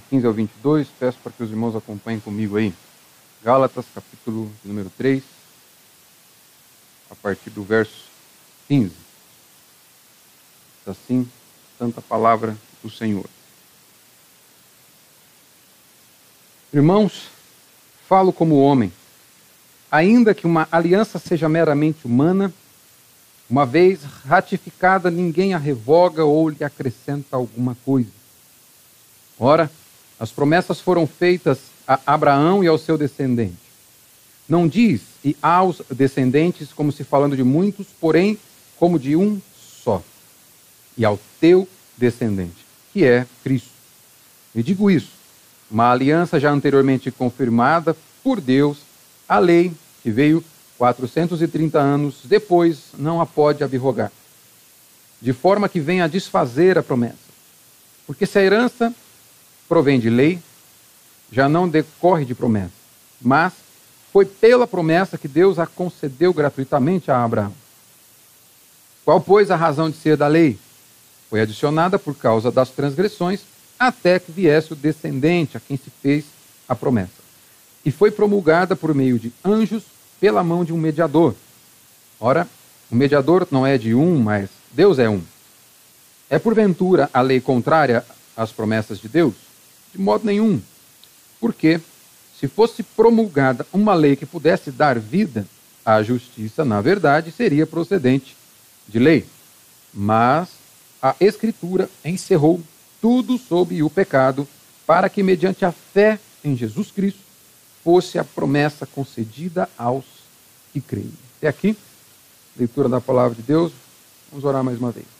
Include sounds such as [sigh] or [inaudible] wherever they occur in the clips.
15 ao 22, peço para que os irmãos acompanhem comigo aí. Gálatas, capítulo número 3, a partir do verso 15. Assim, tanta palavra do Senhor. Irmãos, falo como homem, ainda que uma aliança seja meramente humana, uma vez ratificada, ninguém a revoga ou lhe acrescenta alguma coisa. Ora, as promessas foram feitas a Abraão e ao seu descendente. Não diz e aos descendentes, como se falando de muitos, porém como de um só, e ao teu descendente, que é Cristo. E digo isso, uma aliança já anteriormente confirmada por Deus, a lei que veio 430 anos depois não a pode abrogar, de forma que venha a desfazer a promessa. Porque se a herança provém de lei, já não decorre de promessa, mas foi pela promessa que Deus a concedeu gratuitamente a Abraão. Qual, pois, a razão de ser da lei? Foi adicionada por causa das transgressões, até que viesse o descendente a quem se fez a promessa. E foi promulgada por meio de anjos pela mão de um mediador. Ora, o mediador não é de um, mas Deus é um. É porventura a lei contrária às promessas de Deus? De modo nenhum. Porque, se fosse promulgada uma lei que pudesse dar vida à justiça, na verdade, seria procedente de lei. Mas a Escritura encerrou tudo sob o pecado, para que, mediante a fé em Jesus Cristo, fosse a promessa concedida aos que creem. Até aqui, leitura da palavra de Deus. Vamos orar mais uma vez.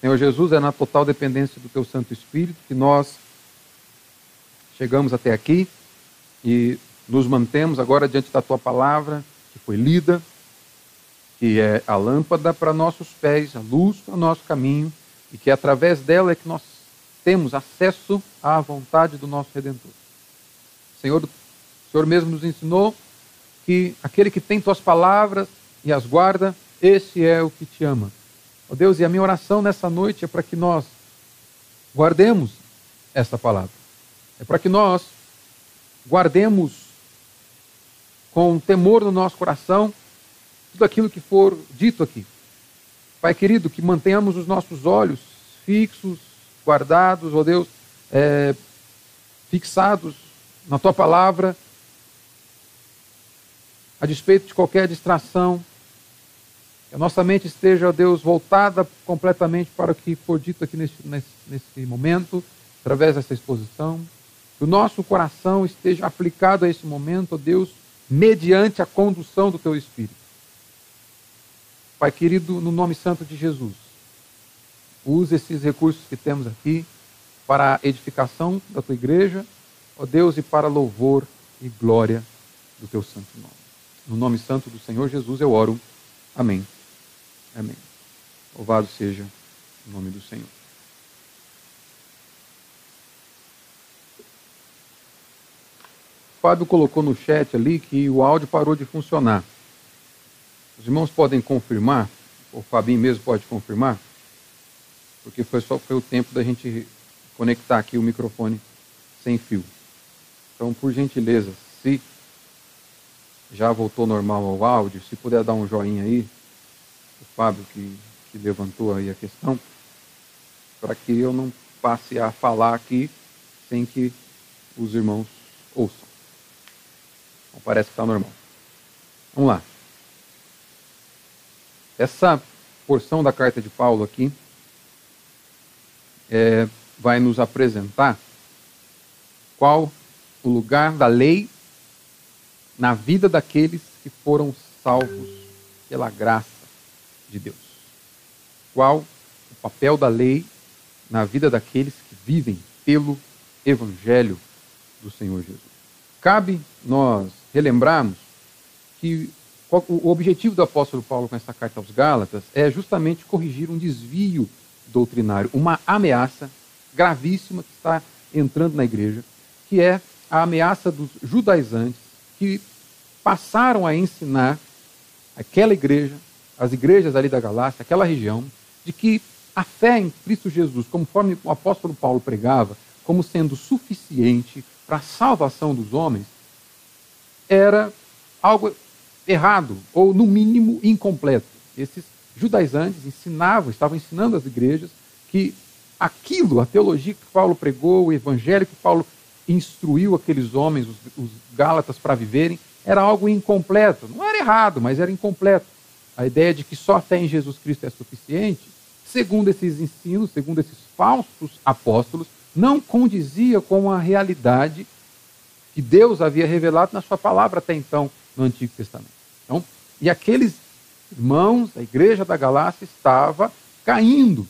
Senhor Jesus, é na total dependência do Teu Santo Espírito que nós chegamos até aqui e nos mantemos agora diante da Tua palavra, que foi lida, que é a lâmpada para nossos pés, a luz para nosso caminho, e que através dela é que nós temos acesso à vontade do nosso Redentor. Senhor, o Senhor mesmo nos ensinou que aquele que tem tuas palavras e as guarda, esse é o que te ama. Ó oh Deus, e a minha oração nessa noite é para que nós guardemos essa palavra. É para que nós guardemos com temor no nosso coração tudo aquilo que for dito aqui. Pai querido, que mantenhamos os nossos olhos fixos, guardados, ó oh Deus, é, fixados na tua palavra, a despeito de qualquer distração, que a nossa mente esteja, ó Deus, voltada completamente para o que for dito aqui nesse, nesse, nesse momento, através dessa exposição. Que o nosso coração esteja aplicado a esse momento, ó Deus, mediante a condução do Teu Espírito. Pai querido, no nome santo de Jesus, use esses recursos que temos aqui para a edificação da Tua igreja, ó Deus, e para louvor e glória do Teu santo nome. No nome santo do Senhor Jesus eu oro. Amém. Amém. Louvado seja o nome do Senhor. O Fábio colocou no chat ali que o áudio parou de funcionar. Os irmãos podem confirmar, o Fabinho mesmo pode confirmar, porque foi só foi o tempo da gente conectar aqui o microfone sem fio. Então, por gentileza, se já voltou normal ao áudio, se puder dar um joinha aí, o Fábio que, que levantou aí a questão, para que eu não passe a falar aqui sem que os irmãos ouçam. Então, parece que está normal. Vamos lá. Essa porção da carta de Paulo aqui é, vai nos apresentar qual o lugar da lei na vida daqueles que foram salvos pela graça de Deus. Qual o papel da lei na vida daqueles que vivem pelo Evangelho do Senhor Jesus? Cabe nós relembrarmos que o objetivo do apóstolo Paulo com essa carta aos Gálatas é justamente corrigir um desvio doutrinário, uma ameaça gravíssima que está entrando na igreja, que é a ameaça dos judaizantes que passaram a ensinar aquela igreja as igrejas ali da Galácia, aquela região, de que a fé em Cristo Jesus, conforme o apóstolo Paulo pregava, como sendo suficiente para a salvação dos homens, era algo errado, ou no mínimo incompleto. Esses judaizantes ensinavam, estavam ensinando às igrejas que aquilo, a teologia que Paulo pregou, o evangelho que Paulo instruiu aqueles homens, os, os Gálatas, para viverem, era algo incompleto. Não era errado, mas era incompleto. A ideia de que só a fé em Jesus Cristo é suficiente, segundo esses ensinos, segundo esses falsos apóstolos, não condizia com a realidade que Deus havia revelado na sua palavra até então no Antigo Testamento. Então, e aqueles irmãos, a igreja da Galácia estava caindo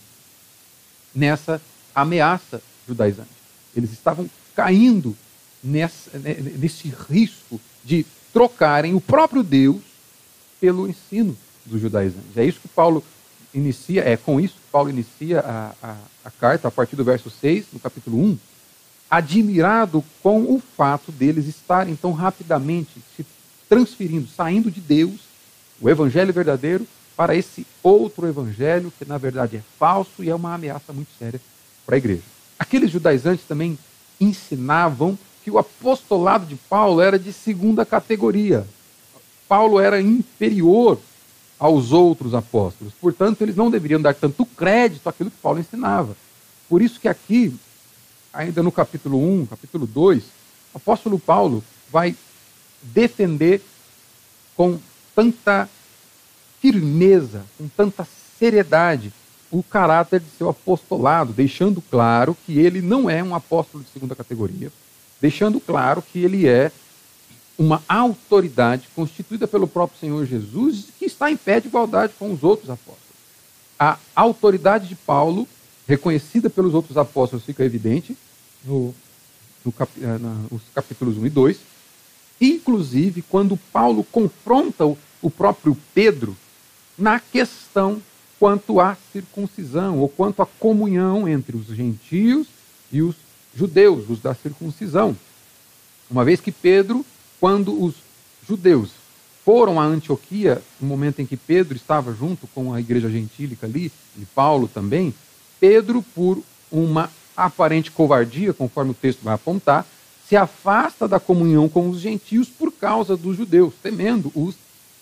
nessa ameaça judaizante. Eles estavam caindo nessa, né, nesse risco de trocarem o próprio Deus pelo ensino dos judaizantes. É isso que Paulo inicia, é com isso que Paulo inicia a, a, a carta, a partir do verso 6, no capítulo 1, admirado com o fato deles estarem tão rapidamente se transferindo, saindo de Deus, o evangelho verdadeiro, para esse outro evangelho que na verdade é falso e é uma ameaça muito séria para a igreja. Aqueles judaizantes também ensinavam que o apostolado de Paulo era de segunda categoria. Paulo era inferior aos outros apóstolos. Portanto, eles não deveriam dar tanto crédito àquilo que Paulo ensinava. Por isso que aqui, ainda no capítulo 1, capítulo 2, o apóstolo Paulo vai defender com tanta firmeza, com tanta seriedade, o caráter de seu apostolado, deixando claro que ele não é um apóstolo de segunda categoria, deixando claro que ele é uma autoridade constituída pelo próprio Senhor Jesus que está em pé de igualdade com os outros apóstolos. A autoridade de Paulo, reconhecida pelos outros apóstolos, fica evidente no, no cap, eh, nos capítulos 1 e 2. Inclusive, quando Paulo confronta o, o próprio Pedro na questão quanto à circuncisão, ou quanto à comunhão entre os gentios e os judeus, os da circuncisão. Uma vez que Pedro quando os judeus foram a Antioquia, no momento em que Pedro estava junto com a igreja gentílica ali, e Paulo também, Pedro, por uma aparente covardia, conforme o texto vai apontar, se afasta da comunhão com os gentios por causa dos judeus, temendo os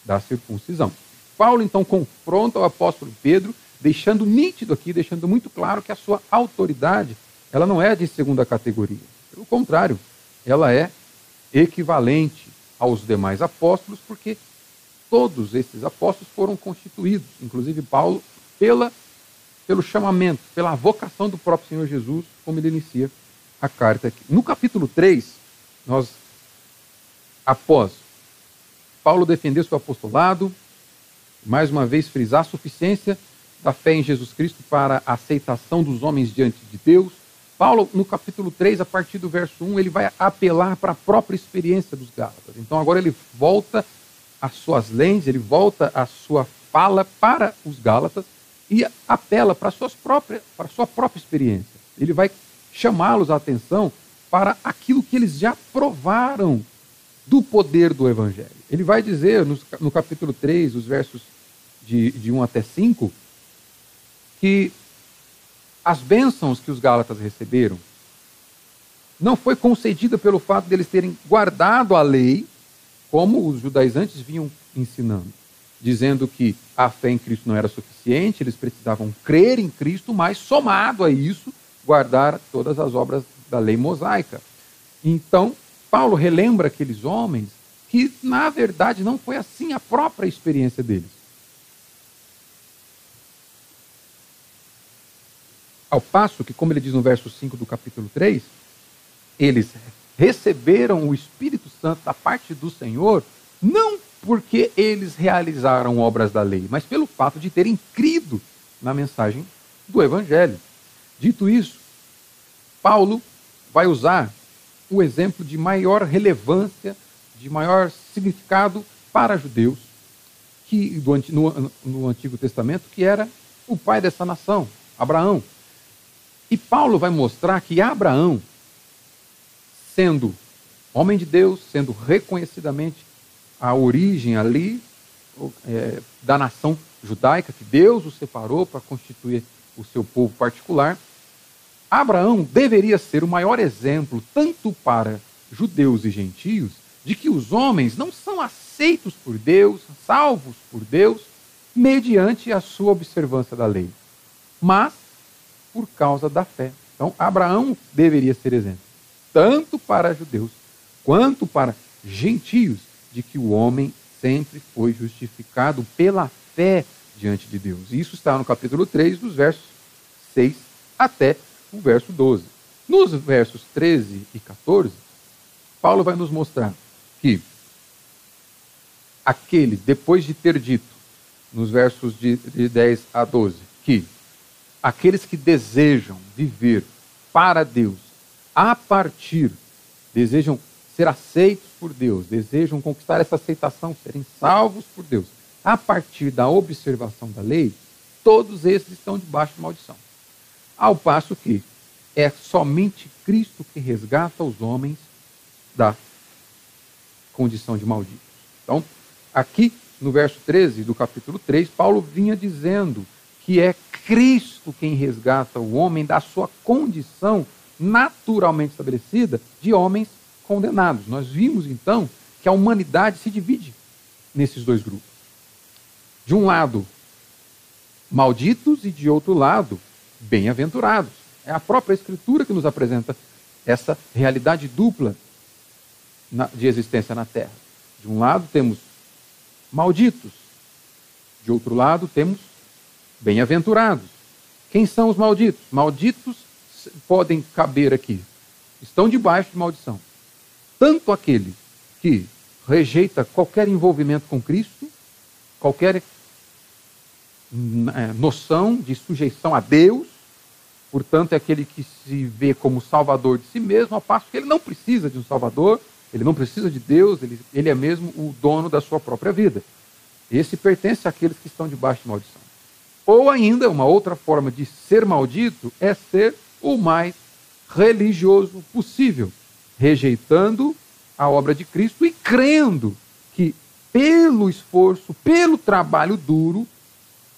da circuncisão. Paulo então confronta o apóstolo Pedro, deixando nítido aqui, deixando muito claro que a sua autoridade, ela não é de segunda categoria. Pelo contrário, ela é equivalente aos demais apóstolos, porque todos esses apóstolos foram constituídos, inclusive Paulo, pela, pelo chamamento, pela vocação do próprio Senhor Jesus, como ele inicia a carta aqui. No capítulo 3, nós, após Paulo defender seu apostolado, mais uma vez frisar a suficiência da fé em Jesus Cristo para a aceitação dos homens diante de Deus, Paulo, no capítulo 3, a partir do verso 1, ele vai apelar para a própria experiência dos Gálatas. Então agora ele volta às suas lentes, ele volta a sua fala para os Gálatas e apela para, suas próprias, para a sua própria experiência. Ele vai chamá-los a atenção para aquilo que eles já provaram do poder do Evangelho. Ele vai dizer no, no capítulo 3, os versos de, de 1 até 5, que as bênçãos que os Gálatas receberam não foi concedida pelo fato deles terem guardado a lei, como os judaizantes vinham ensinando, dizendo que a fé em Cristo não era suficiente, eles precisavam crer em Cristo, mas somado a isso, guardar todas as obras da lei mosaica. Então, Paulo relembra aqueles homens que, na verdade, não foi assim a própria experiência deles. Ao passo que, como ele diz no verso 5 do capítulo 3, eles receberam o Espírito Santo da parte do Senhor, não porque eles realizaram obras da lei, mas pelo fato de terem crido na mensagem do Evangelho. Dito isso, Paulo vai usar o exemplo de maior relevância, de maior significado para judeus que no, no Antigo Testamento, que era o pai dessa nação, Abraão. E Paulo vai mostrar que Abraão, sendo homem de Deus, sendo reconhecidamente a origem ali é, da nação judaica, que Deus o separou para constituir o seu povo particular, Abraão deveria ser o maior exemplo, tanto para judeus e gentios, de que os homens não são aceitos por Deus, salvos por Deus, mediante a sua observância da lei, mas por causa da fé. Então, Abraão deveria ser exemplo, tanto para judeus quanto para gentios, de que o homem sempre foi justificado pela fé diante de Deus. Isso está no capítulo 3, dos versos 6 até o verso 12. Nos versos 13 e 14, Paulo vai nos mostrar que aqueles, depois de ter dito, nos versos de 10 a 12, que aqueles que desejam viver para Deus, a partir, desejam ser aceitos por Deus, desejam conquistar essa aceitação, serem salvos por Deus, a partir da observação da lei, todos esses estão debaixo de maldição. Ao passo que é somente Cristo que resgata os homens da condição de malditos. Então, aqui no verso 13 do capítulo 3, Paulo vinha dizendo que é Cristo quem resgata o homem da sua condição naturalmente estabelecida de homens condenados. Nós vimos então que a humanidade se divide nesses dois grupos. De um lado, malditos e de outro lado, bem-aventurados. É a própria Escritura que nos apresenta essa realidade dupla de existência na Terra. De um lado temos malditos, de outro lado temos bem-aventurados. Quem são os malditos? Malditos podem caber aqui, estão debaixo de maldição. Tanto aquele que rejeita qualquer envolvimento com Cristo, qualquer é, noção de sujeição a Deus, portanto, é aquele que se vê como salvador de si mesmo, ao passo que ele não precisa de um salvador, ele não precisa de Deus, ele, ele é mesmo o dono da sua própria vida. Esse pertence àqueles que estão debaixo de maldição. Ou ainda, uma outra forma de ser maldito é ser o mais religioso possível, rejeitando a obra de Cristo e crendo que, pelo esforço, pelo trabalho duro,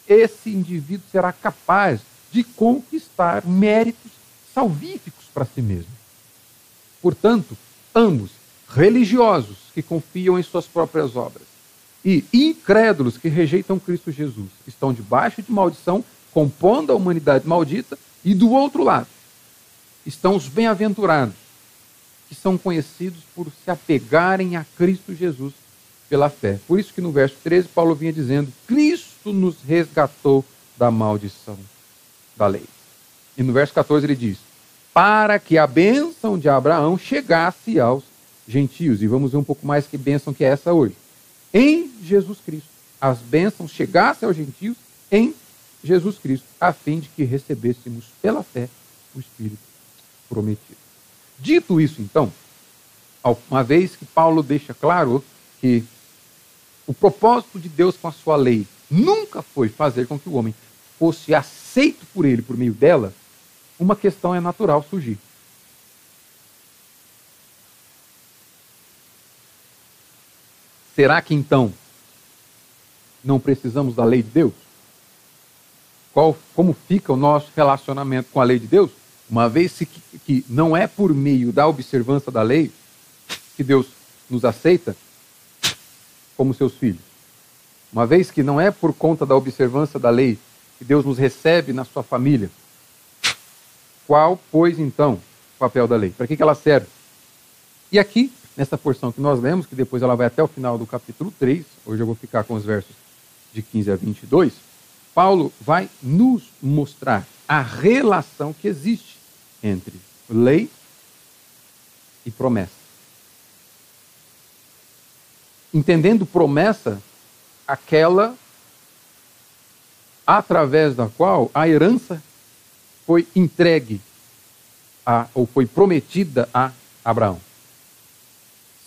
esse indivíduo será capaz de conquistar méritos salvíficos para si mesmo. Portanto, ambos, religiosos que confiam em suas próprias obras e incrédulos que rejeitam Cristo Jesus, estão debaixo de maldição, compondo a humanidade maldita, e do outro lado estão os bem-aventurados, que são conhecidos por se apegarem a Cristo Jesus pela fé. Por isso que no verso 13 Paulo vinha dizendo: Cristo nos resgatou da maldição da lei. E no verso 14 ele diz: para que a bênção de Abraão chegasse aos gentios. E vamos ver um pouco mais que bênção que é essa hoje. Em Jesus Cristo. As bênçãos chegassem aos gentios em Jesus Cristo, a fim de que recebêssemos pela fé o Espírito prometido. Dito isso, então, uma vez que Paulo deixa claro que o propósito de Deus com a sua lei nunca foi fazer com que o homem fosse aceito por ele por meio dela, uma questão é natural surgir. Será que então não precisamos da lei de Deus? Qual, como fica o nosso relacionamento com a lei de Deus? Uma vez que, que não é por meio da observância da lei que Deus nos aceita como seus filhos. Uma vez que não é por conta da observância da lei que Deus nos recebe na sua família. Qual, pois, então, o papel da lei? Para que, que ela serve? E aqui, nessa porção que nós lemos, que depois ela vai até o final do capítulo 3, hoje eu vou ficar com os versos de 15 a 22, Paulo vai nos mostrar a relação que existe entre lei e promessa. Entendendo promessa, aquela através da qual a herança foi entregue a, ou foi prometida a Abraão.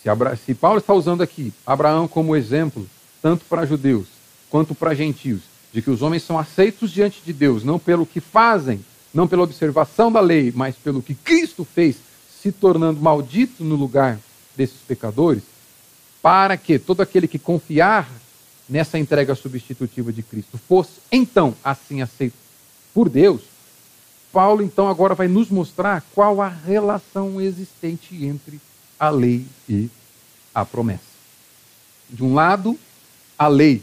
Se, Abra, se Paulo está usando aqui Abraão como exemplo, tanto para judeus quanto para gentios, de que os homens são aceitos diante de Deus, não pelo que fazem, não pela observação da lei, mas pelo que Cristo fez, se tornando maldito no lugar desses pecadores, para que todo aquele que confiar nessa entrega substitutiva de Cristo fosse então assim aceito por Deus, Paulo então agora vai nos mostrar qual a relação existente entre a lei e a promessa. De um lado, a lei,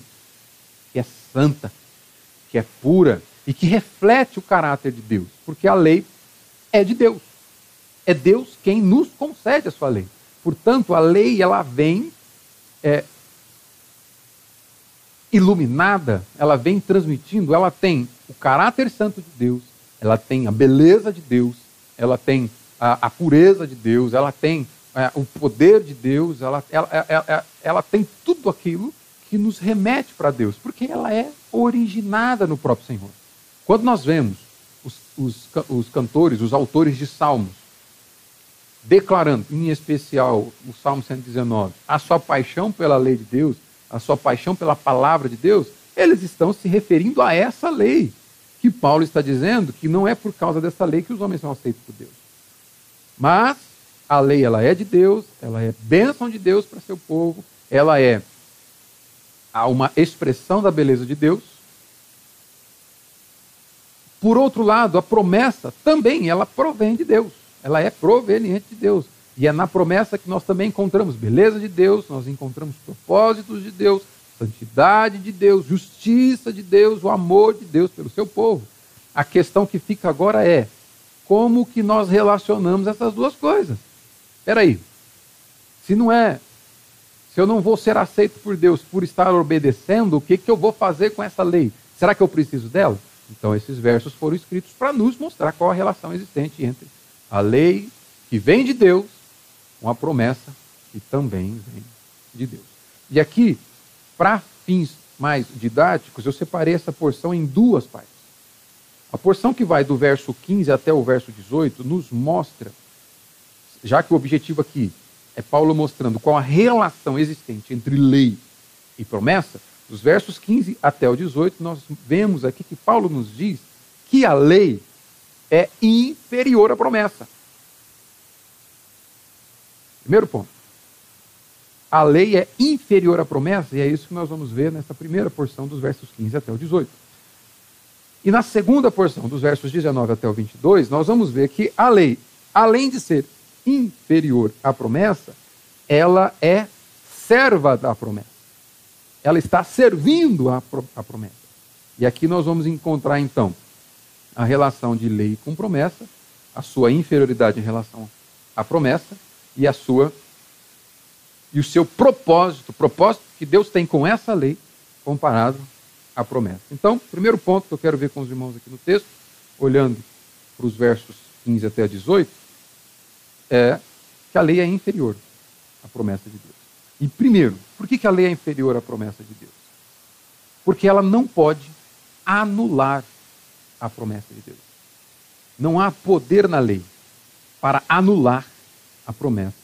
que é santa, que é pura e que reflete o caráter de Deus, porque a lei é de Deus. É Deus quem nos concede a sua lei. Portanto, a lei ela vem é, iluminada, ela vem transmitindo, ela tem o caráter santo de Deus, ela tem a beleza de Deus, ela tem a, a pureza de Deus, ela tem é, o poder de Deus, ela, ela, ela, ela tem tudo aquilo que nos remete para Deus, porque ela é originada no próprio Senhor. Quando nós vemos os, os, os cantores, os autores de salmos, declarando, em especial o Salmo 119, a sua paixão pela lei de Deus, a sua paixão pela palavra de Deus, eles estão se referindo a essa lei que Paulo está dizendo que não é por causa dessa lei que os homens são aceitos por Deus. Mas a lei ela é de Deus, ela é bênção de Deus para seu povo, ela é uma expressão da beleza de Deus. Por outro lado, a promessa também ela provém de Deus ela é proveniente de Deus. E é na promessa que nós também encontramos beleza de Deus, nós encontramos propósitos de Deus, santidade de Deus, justiça de Deus, o amor de Deus pelo seu povo. A questão que fica agora é como que nós relacionamos essas duas coisas. Espera aí. Se não é, se eu não vou ser aceito por Deus por estar obedecendo, o que, que eu vou fazer com essa lei? Será que eu preciso dela? Então esses versos foram escritos para nos mostrar qual a relação existente entre a lei que vem de Deus, uma promessa que também vem de Deus. E aqui, para fins mais didáticos, eu separei essa porção em duas partes. A porção que vai do verso 15 até o verso 18 nos mostra, já que o objetivo aqui é Paulo mostrando qual a relação existente entre lei e promessa, dos versos 15 até o 18, nós vemos aqui que Paulo nos diz que a lei é inferior à promessa. Primeiro ponto. A lei é inferior à promessa, e é isso que nós vamos ver nessa primeira porção dos versos 15 até o 18. E na segunda porção, dos versos 19 até o 22, nós vamos ver que a lei, além de ser inferior à promessa, ela é serva da promessa. Ela está servindo a, promessa. E aqui nós vamos encontrar, então, a relação de lei com promessa, a sua inferioridade em relação à promessa e a sua e o seu propósito, o propósito que Deus tem com essa lei comparado à promessa. Então, primeiro ponto que eu quero ver com os irmãos aqui no texto, olhando para os versos 15 até 18, é que a lei é inferior à promessa de Deus. E primeiro, por que, que a lei é inferior à promessa de Deus? Porque ela não pode anular a promessa de Deus. Não há poder na lei para anular a promessa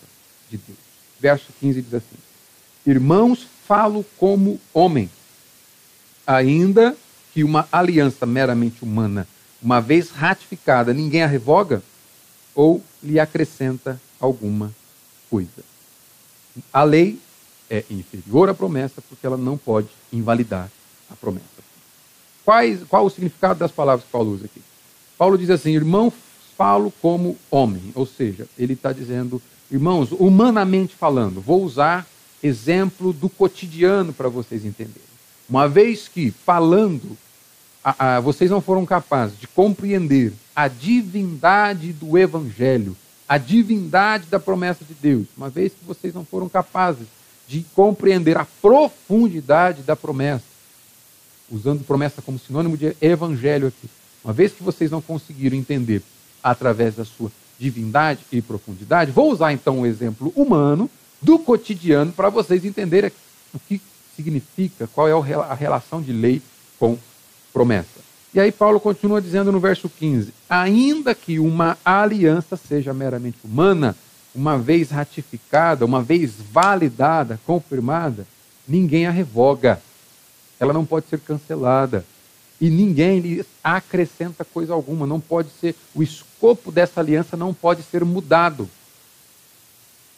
de Deus. Verso 15 diz assim: Irmãos, falo como homem, ainda que uma aliança meramente humana, uma vez ratificada, ninguém a revoga ou lhe acrescenta alguma coisa. A lei é inferior à promessa porque ela não pode invalidar a promessa. Quais, qual o significado das palavras que Paulo usa aqui? Paulo diz assim: irmão, falo como homem. Ou seja, ele está dizendo, irmãos, humanamente falando, vou usar exemplo do cotidiano para vocês entenderem. Uma vez que, falando, a, a, vocês não foram capazes de compreender a divindade do Evangelho, a divindade da promessa de Deus, uma vez que vocês não foram capazes de compreender a profundidade da promessa, usando promessa como sinônimo de evangelho aqui. Uma vez que vocês não conseguiram entender através da sua divindade e profundidade, vou usar então um exemplo humano do cotidiano para vocês entenderem o que significa, qual é a relação de lei com promessa. E aí Paulo continua dizendo no verso 15: ainda que uma aliança seja meramente humana, uma vez ratificada, uma vez validada, confirmada, ninguém a revoga ela não pode ser cancelada. E ninguém lhe acrescenta coisa alguma, não pode ser, o escopo dessa aliança não pode ser mudado.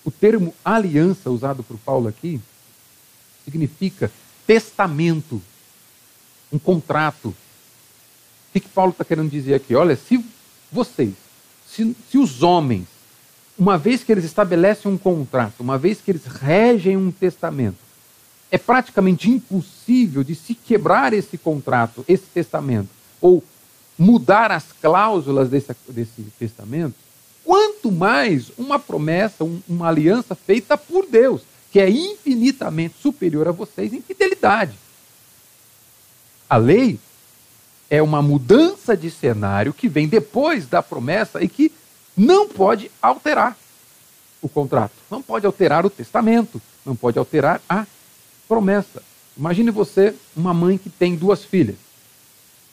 O termo aliança usado por Paulo aqui significa testamento, um contrato que, que Paulo está querendo dizer aqui? Olha, se vocês, se, se os homens, uma vez que eles estabelecem um contrato, uma vez que eles regem um testamento, é praticamente impossível de se quebrar esse contrato, esse testamento, ou mudar as cláusulas desse, desse testamento, quanto mais uma promessa, um, uma aliança feita por Deus, que é infinitamente superior a vocês em fidelidade. A lei é uma mudança de cenário que vem depois da promessa e que não pode alterar o contrato, não pode alterar o testamento, não pode alterar a promessa. Imagine você, uma mãe que tem duas filhas.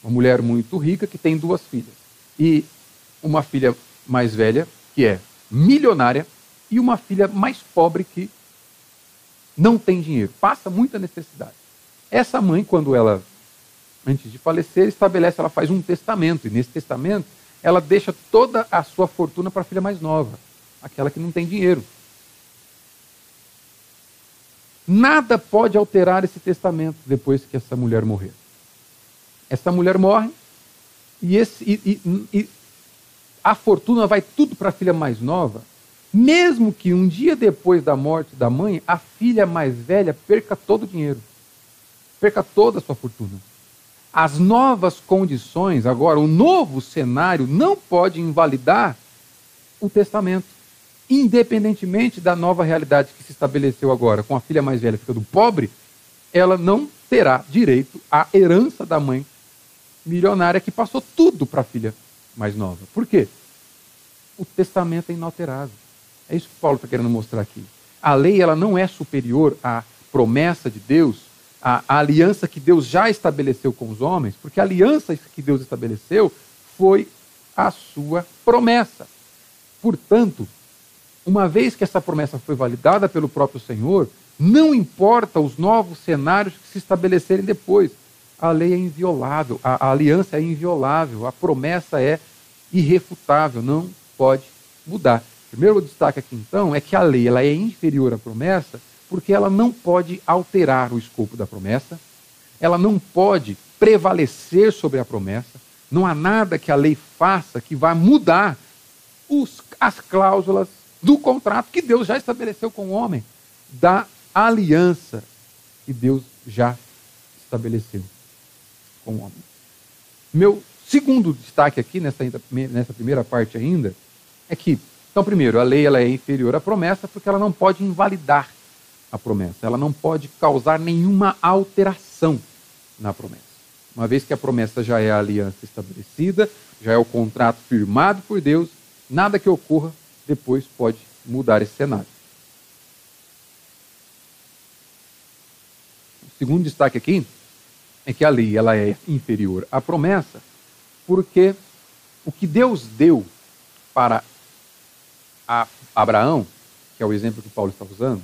Uma mulher muito rica que tem duas filhas. E uma filha mais velha, que é milionária, e uma filha mais pobre que não tem dinheiro, passa muita necessidade. Essa mãe, quando ela, antes de falecer, estabelece, ela faz um testamento, e nesse testamento ela deixa toda a sua fortuna para a filha mais nova, aquela que não tem dinheiro. Nada pode alterar esse testamento depois que essa mulher morrer. Essa mulher morre e, esse, e, e, e a fortuna vai tudo para a filha mais nova, mesmo que um dia depois da morte da mãe, a filha mais velha perca todo o dinheiro, perca toda a sua fortuna. As novas condições, agora, o novo cenário não pode invalidar o testamento independentemente da nova realidade que se estabeleceu agora, com a filha mais velha ficando pobre, ela não terá direito à herança da mãe milionária que passou tudo para a filha mais nova. Por quê? O testamento é inalterável. É isso que Paulo está querendo mostrar aqui. A lei ela não é superior à promessa de Deus, à, à aliança que Deus já estabeleceu com os homens, porque a aliança que Deus estabeleceu foi a sua promessa. Portanto, uma vez que essa promessa foi validada pelo próprio Senhor, não importa os novos cenários que se estabelecerem depois. A lei é inviolável, a, a aliança é inviolável, a promessa é irrefutável, não pode mudar. O primeiro destaque aqui, então, é que a lei ela é inferior à promessa porque ela não pode alterar o escopo da promessa, ela não pode prevalecer sobre a promessa, não há nada que a lei faça que vá mudar os, as cláusulas do contrato que Deus já estabeleceu com o homem, da aliança que Deus já estabeleceu com o homem. Meu segundo destaque aqui nessa, nessa primeira parte ainda é que, então, primeiro, a lei ela é inferior à promessa porque ela não pode invalidar a promessa, ela não pode causar nenhuma alteração na promessa. Uma vez que a promessa já é a aliança estabelecida, já é o contrato firmado por Deus, nada que ocorra depois pode mudar esse cenário. O segundo destaque aqui é que a lei ela é inferior à promessa, porque o que Deus deu para Abraão, que é o exemplo que Paulo está usando,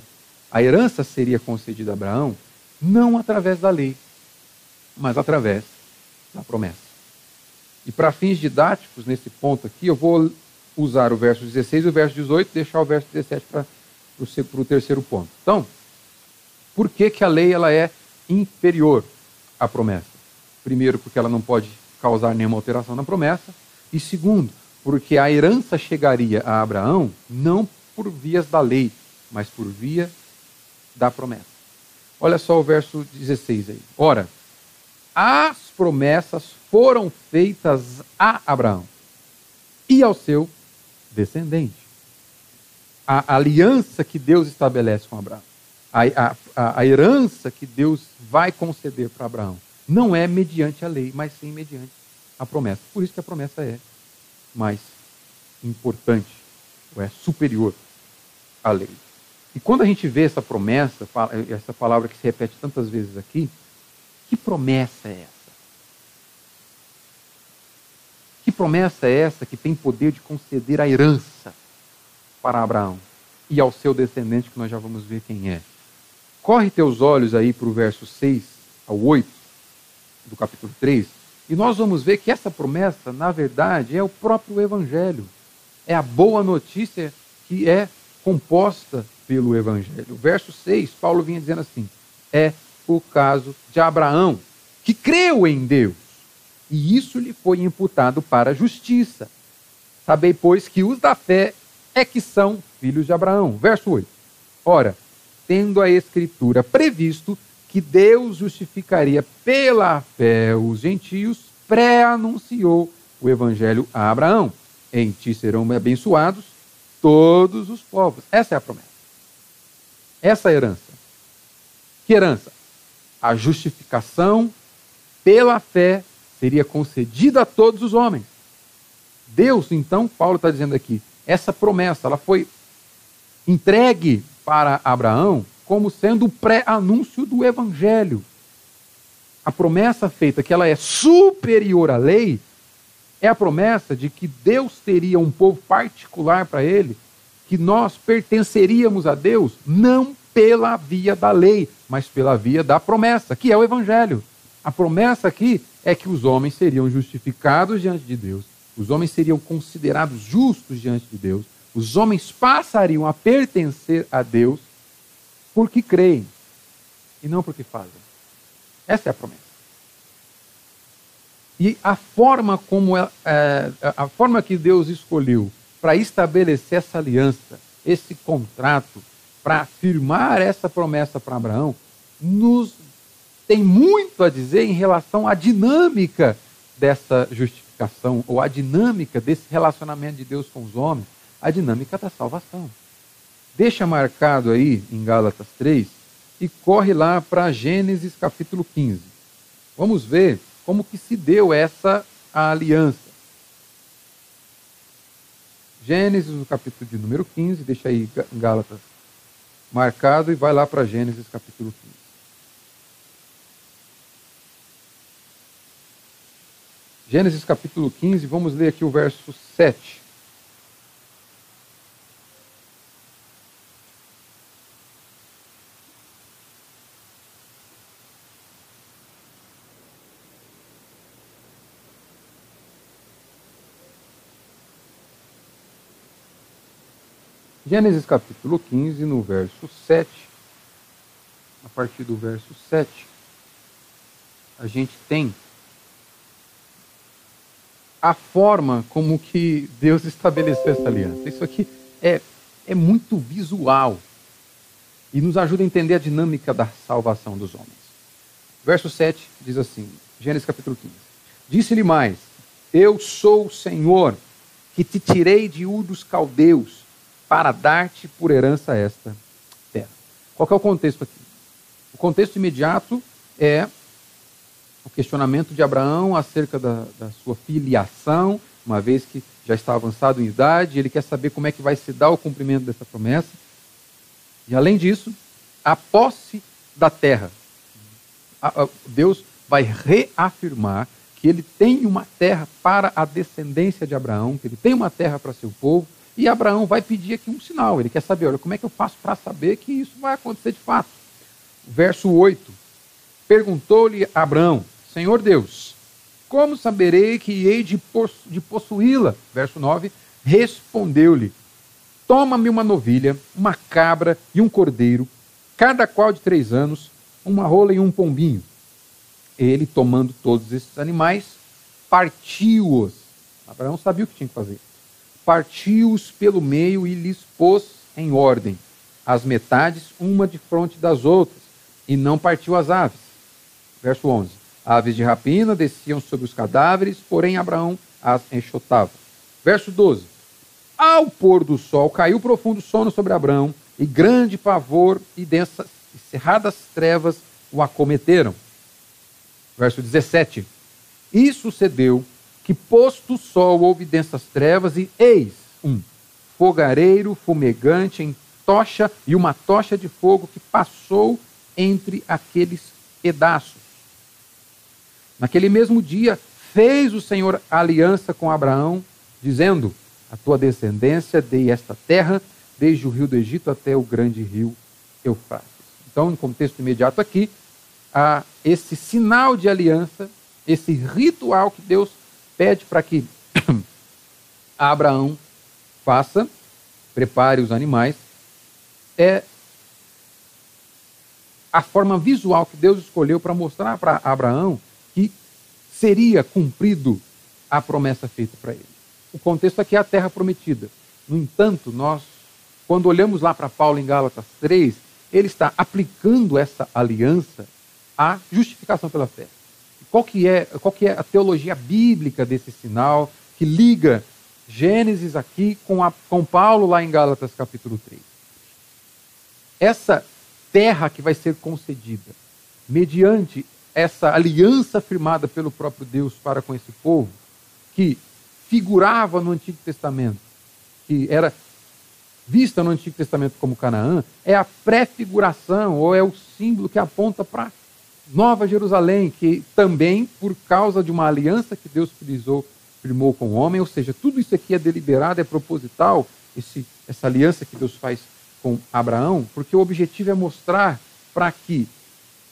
a herança seria concedida a Abraão não através da lei, mas através da promessa. E para fins didáticos, nesse ponto aqui, eu vou usar o verso 16 e o verso 18, deixar o verso 17 para o terceiro ponto. Então, por que, que a lei ela é inferior à promessa? Primeiro, porque ela não pode causar nenhuma alteração na promessa. E segundo, porque a herança chegaria a Abraão não por vias da lei, mas por via da promessa. Olha só o verso 16 aí. Ora, as promessas foram feitas a Abraão e ao seu descendente. A aliança que Deus estabelece com Abraão, a, a, a herança que Deus vai conceder para Abraão, não é mediante a lei, mas sim mediante a promessa. Por isso que a promessa é mais importante, ou é superior à lei. E quando a gente vê essa promessa, essa palavra que se repete tantas vezes aqui, que promessa é essa? Que promessa é essa que tem poder de conceder a herança para Abraão e ao seu descendente, que nós já vamos ver quem é? Corre teus olhos aí para o verso 6 ao 8 do capítulo 3, e nós vamos ver que essa promessa, na verdade, é o próprio Evangelho. É a boa notícia que é composta pelo Evangelho. Verso 6, Paulo vinha dizendo assim: é o caso de Abraão, que creu em Deus e isso lhe foi imputado para a justiça. Sabei, pois, que os da fé é que são filhos de Abraão. Verso 8. Ora, tendo a Escritura previsto que Deus justificaria pela fé os gentios, pré-anunciou o evangelho a Abraão. Em ti serão abençoados todos os povos. Essa é a promessa. Essa é herança. Que herança? A justificação pela fé seria concedida a todos os homens. Deus, então, Paulo está dizendo aqui, essa promessa, ela foi entregue para Abraão como sendo o pré-anúncio do evangelho. A promessa feita que ela é superior à lei é a promessa de que Deus teria um povo particular para ele, que nós pertenceríamos a Deus não pela via da lei, mas pela via da promessa, que é o evangelho. A promessa aqui é que os homens seriam justificados diante de Deus, os homens seriam considerados justos diante de Deus, os homens passariam a pertencer a Deus porque creem e não porque fazem. Essa é a promessa. E a forma como é, é, a forma que Deus escolheu para estabelecer essa aliança, esse contrato, para afirmar essa promessa para Abraão, nos tem muito a dizer em relação à dinâmica dessa justificação, ou a dinâmica desse relacionamento de Deus com os homens, a dinâmica da salvação. Deixa marcado aí em Gálatas 3 e corre lá para Gênesis capítulo 15. Vamos ver como que se deu essa aliança. Gênesis, no capítulo de número 15, deixa aí Gálatas marcado e vai lá para Gênesis capítulo 15. Gênesis capítulo 15, vamos ler aqui o verso 7. Gênesis capítulo 15, no verso 7, a partir do verso 7, a gente tem a forma como que Deus estabeleceu essa aliança. Isso aqui é, é muito visual e nos ajuda a entender a dinâmica da salvação dos homens. Verso 7 diz assim, Gênesis capítulo 15. Disse-lhe mais, eu sou o Senhor que te tirei de Ur dos caldeus para dar-te por herança esta terra. Qual é o contexto aqui? O contexto imediato é o questionamento de Abraão acerca da, da, sua filiação, uma vez que já está avançado em idade, ele quer saber como é que vai se dar o cumprimento dessa promessa. E além disso, a posse da terra. Deus vai reafirmar que ele tem uma terra para a descendência de Abraão, que ele tem uma terra para seu povo, e Abraão vai pedir aqui um sinal. Ele quer saber, olha, como é que eu faço para saber que isso vai acontecer de fato? Verso 8. Perguntou-lhe Abraão, Senhor Deus, como saberei que hei de, possu de possuí-la? Verso 9. Respondeu-lhe, toma-me uma novilha, uma cabra e um cordeiro, cada qual de três anos, uma rola e um pombinho. Ele, tomando todos esses animais, partiu-os. Abraão sabia o que tinha que fazer. Partiu-os pelo meio e lhes pôs em ordem, as metades, uma de frente das outras, e não partiu as aves. Verso 11. Aves de rapina desciam sobre os cadáveres, porém Abraão as enxotava. Verso 12. Ao pôr do sol caiu profundo sono sobre Abraão, e grande pavor e densas e cerradas trevas o acometeram. Verso 17. E sucedeu que posto o sol houve densas trevas, e eis um fogareiro fumegante em tocha e uma tocha de fogo que passou entre aqueles pedaços. Naquele mesmo dia, fez o Senhor aliança com Abraão, dizendo: A tua descendência dei esta terra, desde o rio do Egito até o grande rio Eufrates. Então, no contexto imediato aqui, há esse sinal de aliança, esse ritual que Deus pede para que [clears throat] Abraão faça, prepare os animais, é a forma visual que Deus escolheu para mostrar para Abraão seria cumprido a promessa feita para ele. O contexto aqui é a terra prometida. No entanto, nós, quando olhamos lá para Paulo em Gálatas 3, ele está aplicando essa aliança à justificação pela fé. Qual que é, qual que é a teologia bíblica desse sinal que liga Gênesis aqui com, a, com Paulo lá em Gálatas capítulo 3? Essa terra que vai ser concedida mediante essa aliança firmada pelo próprio Deus para com esse povo, que figurava no Antigo Testamento, que era vista no Antigo Testamento como Canaã, é a prefiguração ou é o símbolo que aponta para Nova Jerusalém, que também, por causa de uma aliança que Deus frisou, firmou com o homem, ou seja, tudo isso aqui é deliberado, é proposital, esse, essa aliança que Deus faz com Abraão, porque o objetivo é mostrar para que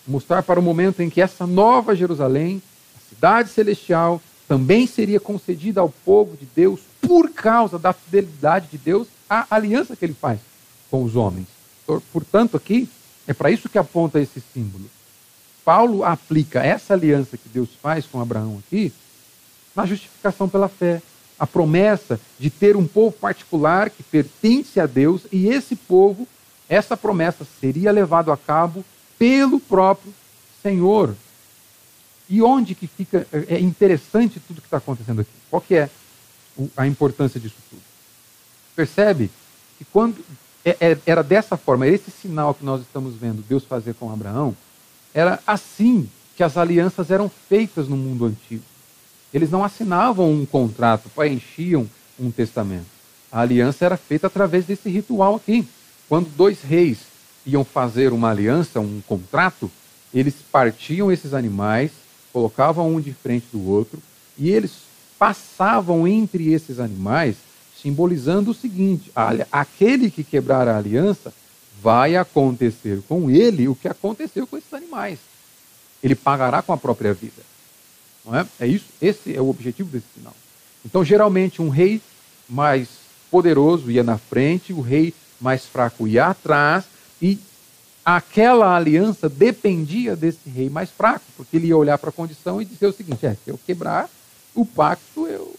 mostrar para o momento em que essa nova Jerusalém, a cidade celestial, também seria concedida ao povo de Deus por causa da fidelidade de Deus à aliança que ele faz com os homens. Portanto, aqui é para isso que aponta esse símbolo. Paulo aplica essa aliança que Deus faz com Abraão aqui na justificação pela fé. A promessa de ter um povo particular que pertence a Deus e esse povo, essa promessa seria levado a cabo pelo próprio Senhor. E onde que fica é interessante tudo que está acontecendo aqui? Qual que é a importância disso tudo? Percebe que quando é, é, era dessa forma, esse sinal que nós estamos vendo Deus fazer com Abraão, era assim que as alianças eram feitas no mundo antigo. Eles não assinavam um contrato, preenchiam um testamento. A aliança era feita através desse ritual aqui. Quando dois reis iam fazer uma aliança, um contrato, eles partiam esses animais, colocavam um de frente do outro e eles passavam entre esses animais, simbolizando o seguinte: aquele que quebrar a aliança vai acontecer com ele o que aconteceu com esses animais. Ele pagará com a própria vida. Não é? É isso. Esse é o objetivo desse sinal. Então, geralmente, um rei mais poderoso ia na frente, o rei mais fraco ia atrás, e aquela aliança dependia desse rei mais fraco, porque ele ia olhar para a condição e dizer o seguinte: é, se eu quebrar o pacto, eu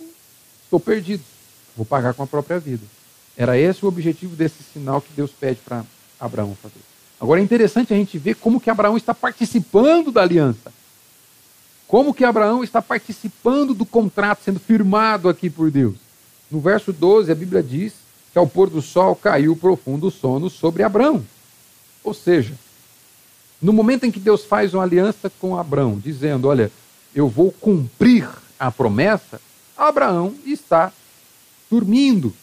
estou perdido, vou pagar com a própria vida. Era esse o objetivo desse sinal que Deus pede para Abraão fazer. Agora é interessante a gente ver como que Abraão está participando da aliança. Como que Abraão está participando do contrato sendo firmado aqui por Deus. No verso 12, a Bíblia diz que ao pôr do sol caiu profundo sono sobre Abraão. Ou seja, no momento em que Deus faz uma aliança com Abraão, dizendo: Olha, eu vou cumprir a promessa, Abraão está dormindo.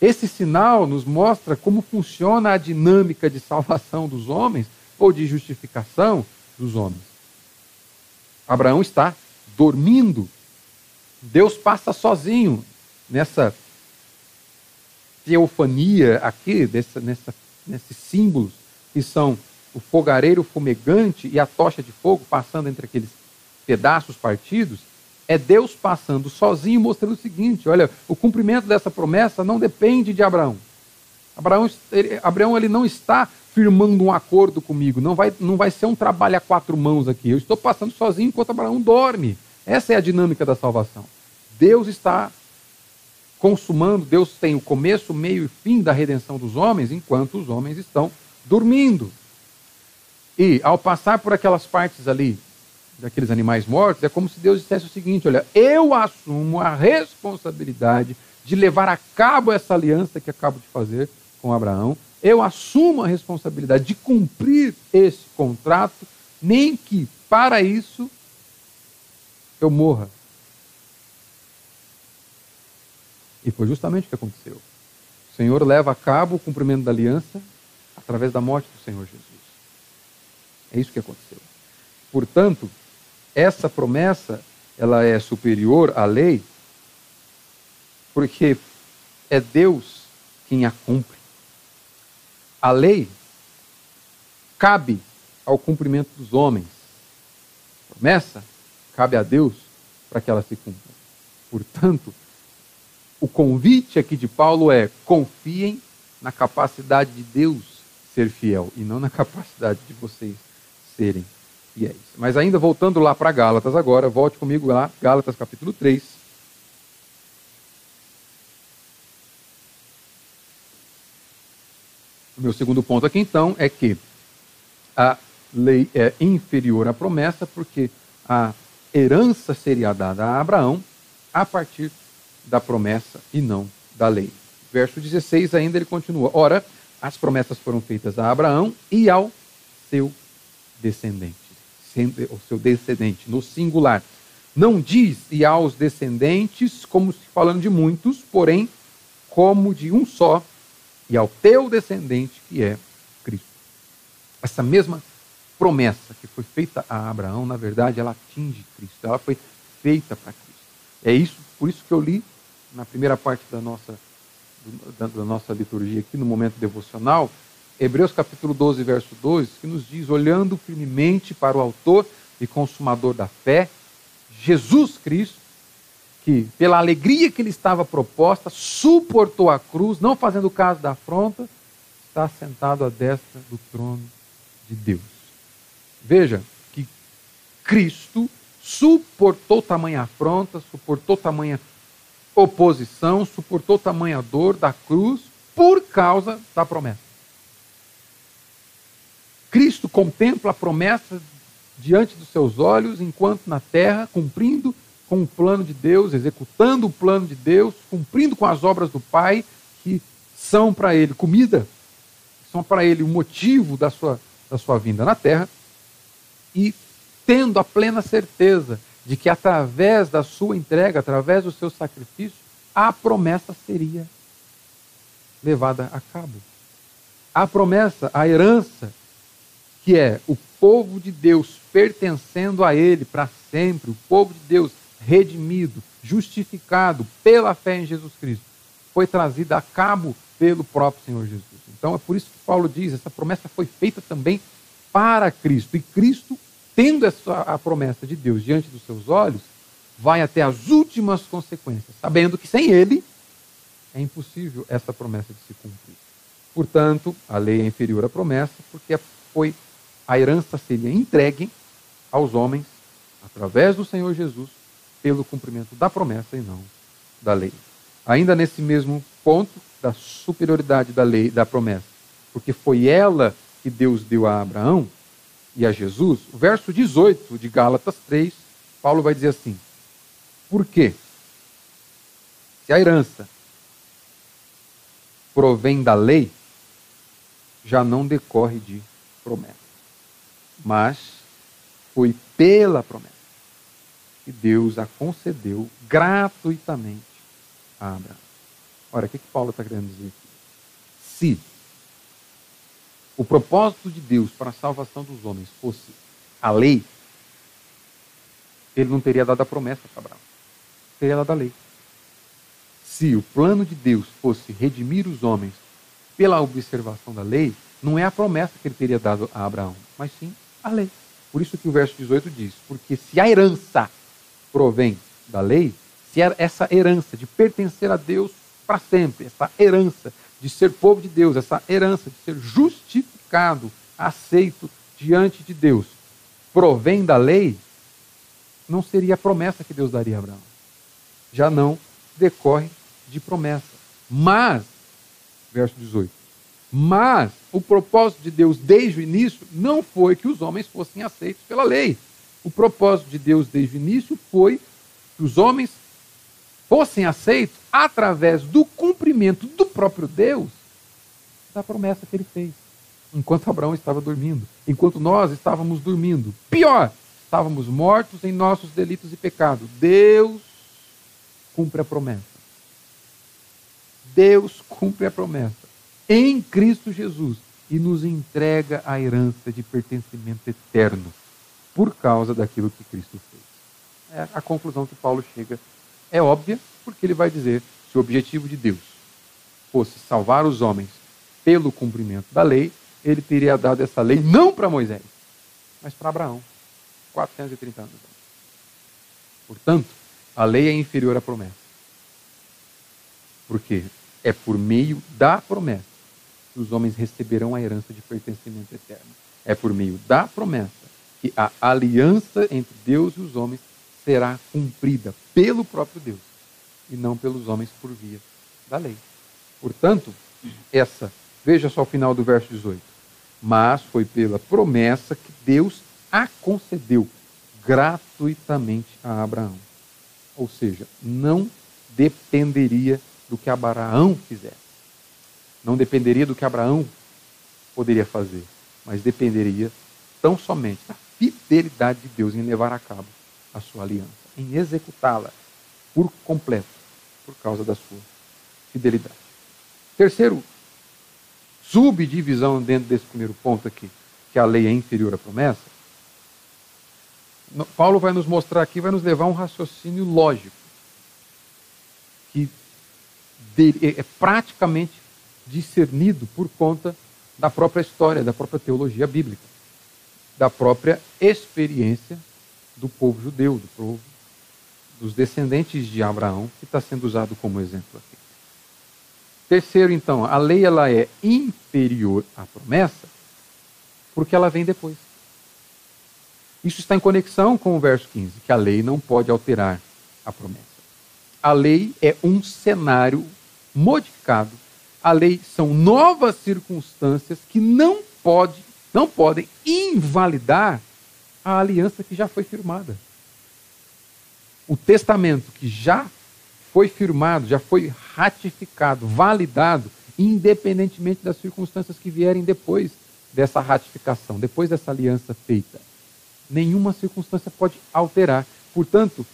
Esse sinal nos mostra como funciona a dinâmica de salvação dos homens ou de justificação dos homens. Abraão está dormindo. Deus passa sozinho nessa teofania aqui, dessa, nessa, nesses símbolos, que são o fogareiro fumegante e a tocha de fogo passando entre aqueles pedaços partidos, é Deus passando sozinho, mostrando o seguinte: olha, o cumprimento dessa promessa não depende de Abraão. Abraão, ele, Abraão ele não está firmando um acordo comigo, não vai, não vai ser um trabalho a quatro mãos aqui. Eu estou passando sozinho enquanto Abraão dorme. Essa é a dinâmica da salvação. Deus está consumando, Deus tem o começo, meio e fim da redenção dos homens, enquanto os homens estão dormindo. E ao passar por aquelas partes ali, daqueles animais mortos, é como se Deus dissesse o seguinte: olha, eu assumo a responsabilidade de levar a cabo essa aliança que acabo de fazer com Abraão, eu assumo a responsabilidade de cumprir esse contrato, nem que para isso eu morra. E foi justamente o que aconteceu. O Senhor leva a cabo o cumprimento da aliança através da morte do Senhor Jesus. É isso que aconteceu. Portanto, essa promessa, ela é superior à lei, porque é Deus quem a cumpre. A lei cabe ao cumprimento dos homens. A promessa cabe a Deus para que ela se cumpra. Portanto, o convite aqui de Paulo é: confiem na capacidade de Deus ser fiel e não na capacidade de vocês serem fiéis. Mas ainda voltando lá para Gálatas agora, volte comigo lá, Gálatas capítulo 3. O meu segundo ponto aqui então é que a lei é inferior à promessa, porque a herança seria dada a Abraão a partir da promessa e não da lei. Verso 16 ainda ele continua: Ora, as promessas foram feitas a Abraão e ao seu descendente, o seu descendente, no singular. Não diz e aos descendentes, como se falando de muitos, porém, como de um só, e ao teu descendente, que é Cristo. Essa mesma promessa que foi feita a Abraão, na verdade, ela atinge Cristo, ela foi feita para Cristo. É isso, por isso que eu li na primeira parte da nossa, da, nossa liturgia aqui, no momento devocional, Hebreus capítulo 12, verso 2, que nos diz: olhando firmemente para o Autor e Consumador da fé, Jesus Cristo, que, pela alegria que lhe estava proposta, suportou a cruz, não fazendo caso da afronta, está sentado à destra do trono de Deus. Veja que Cristo suportou tamanha afronta, suportou tamanha oposição, suportou tamanha dor da cruz por causa da promessa. Contempla a promessa diante dos seus olhos, enquanto na terra, cumprindo com o plano de Deus, executando o plano de Deus, cumprindo com as obras do Pai, que são para ele comida, são para ele o motivo da sua, da sua vinda na terra, e tendo a plena certeza de que através da sua entrega, através do seu sacrifício, a promessa seria levada a cabo. A promessa, a herança, que é o povo de Deus pertencendo a Ele para sempre, o povo de Deus redimido, justificado pela fé em Jesus Cristo, foi trazida a cabo pelo próprio Senhor Jesus. Então é por isso que Paulo diz: essa promessa foi feita também para Cristo. E Cristo, tendo essa, a promessa de Deus diante dos seus olhos, vai até as últimas consequências, sabendo que sem Ele é impossível essa promessa de se cumprir. Portanto, a lei é inferior à promessa, porque foi a herança seria entregue aos homens através do Senhor Jesus pelo cumprimento da promessa e não da lei. Ainda nesse mesmo ponto da superioridade da lei, da promessa, porque foi ela que Deus deu a Abraão e a Jesus, o verso 18 de Gálatas 3, Paulo vai dizer assim: Por quê? Se a herança provém da lei, já não decorre de promessa. Mas foi pela promessa que Deus a concedeu gratuitamente a Abraão. Ora, o que, que Paulo está querendo dizer aqui? Se o propósito de Deus para a salvação dos homens fosse a lei, ele não teria dado a promessa para Abraão. Teria dado a lei. Se o plano de Deus fosse redimir os homens pela observação da lei, não é a promessa que ele teria dado a Abraão, mas sim a lei. Por isso que o verso 18 diz: Porque se a herança provém da lei, se essa herança de pertencer a Deus para sempre, essa herança de ser povo de Deus, essa herança de ser justificado, aceito diante de Deus, provém da lei, não seria a promessa que Deus daria a Abraão. Já não decorre de promessa. Mas, verso 18, mas o propósito de Deus desde o início não foi que os homens fossem aceitos pela lei. O propósito de Deus desde o início foi que os homens fossem aceitos através do cumprimento do próprio Deus da promessa que ele fez. Enquanto Abraão estava dormindo, enquanto nós estávamos dormindo. Pior, estávamos mortos em nossos delitos e pecados. Deus cumpre a promessa. Deus cumpre a promessa em Cristo Jesus e nos entrega a herança de pertencimento eterno por causa daquilo que Cristo fez. É a conclusão que Paulo chega é óbvia, porque ele vai dizer: se o objetivo de Deus fosse salvar os homens pelo cumprimento da lei, ele teria dado essa lei não para Moisés, mas para Abraão, 430 anos antes. Portanto, a lei é inferior à promessa. Porque é por meio da promessa os homens receberão a herança de pertencimento eterno. É por meio da promessa que a aliança entre Deus e os homens será cumprida pelo próprio Deus e não pelos homens por via da lei. Portanto, essa, veja só o final do verso 18. Mas foi pela promessa que Deus a concedeu gratuitamente a Abraão. Ou seja, não dependeria do que Abraão fizesse. Não dependeria do que Abraão poderia fazer, mas dependeria tão somente da fidelidade de Deus em levar a cabo a sua aliança, em executá-la por completo, por causa da sua fidelidade. Terceiro, subdivisão dentro desse primeiro ponto aqui, que a lei é inferior à promessa. Paulo vai nos mostrar aqui, vai nos levar a um raciocínio lógico, que é praticamente discernido por conta da própria história, da própria teologia bíblica, da própria experiência do povo judeu, do povo dos descendentes de Abraão, que está sendo usado como exemplo aqui. Terceiro, então, a lei ela é inferior à promessa porque ela vem depois. Isso está em conexão com o verso 15, que a lei não pode alterar a promessa. A lei é um cenário modificado. A lei são novas circunstâncias que não pode, não podem invalidar a aliança que já foi firmada. O testamento que já foi firmado, já foi ratificado, validado, independentemente das circunstâncias que vierem depois dessa ratificação, depois dessa aliança feita. Nenhuma circunstância pode alterar. Portanto,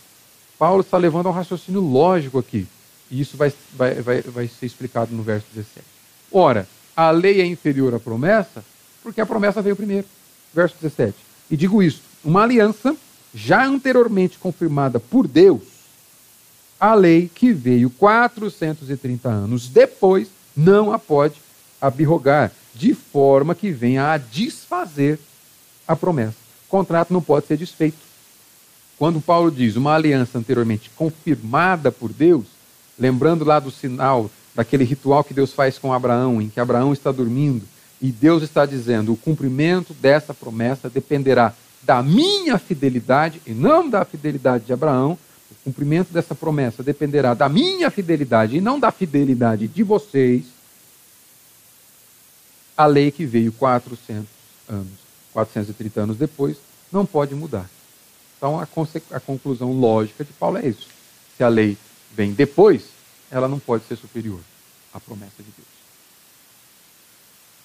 Paulo está levando ao raciocínio lógico aqui. E isso vai, vai, vai, vai ser explicado no verso 17. Ora, a lei é inferior à promessa porque a promessa veio primeiro. Verso 17. E digo isso: uma aliança já anteriormente confirmada por Deus, a lei que veio 430 anos depois não a pode abrogar, de forma que venha a desfazer a promessa. O contrato não pode ser desfeito. Quando Paulo diz uma aliança anteriormente confirmada por Deus, lembrando lá do sinal daquele ritual que Deus faz com Abraão, em que Abraão está dormindo, e Deus está dizendo: o cumprimento dessa promessa dependerá da minha fidelidade e não da fidelidade de Abraão. O cumprimento dessa promessa dependerá da minha fidelidade e não da fidelidade de vocês. A lei que veio 400 anos, 430 anos depois, não pode mudar. Então a, a conclusão lógica de Paulo é isso. Se a lei vem depois, ela não pode ser superior à promessa de Deus.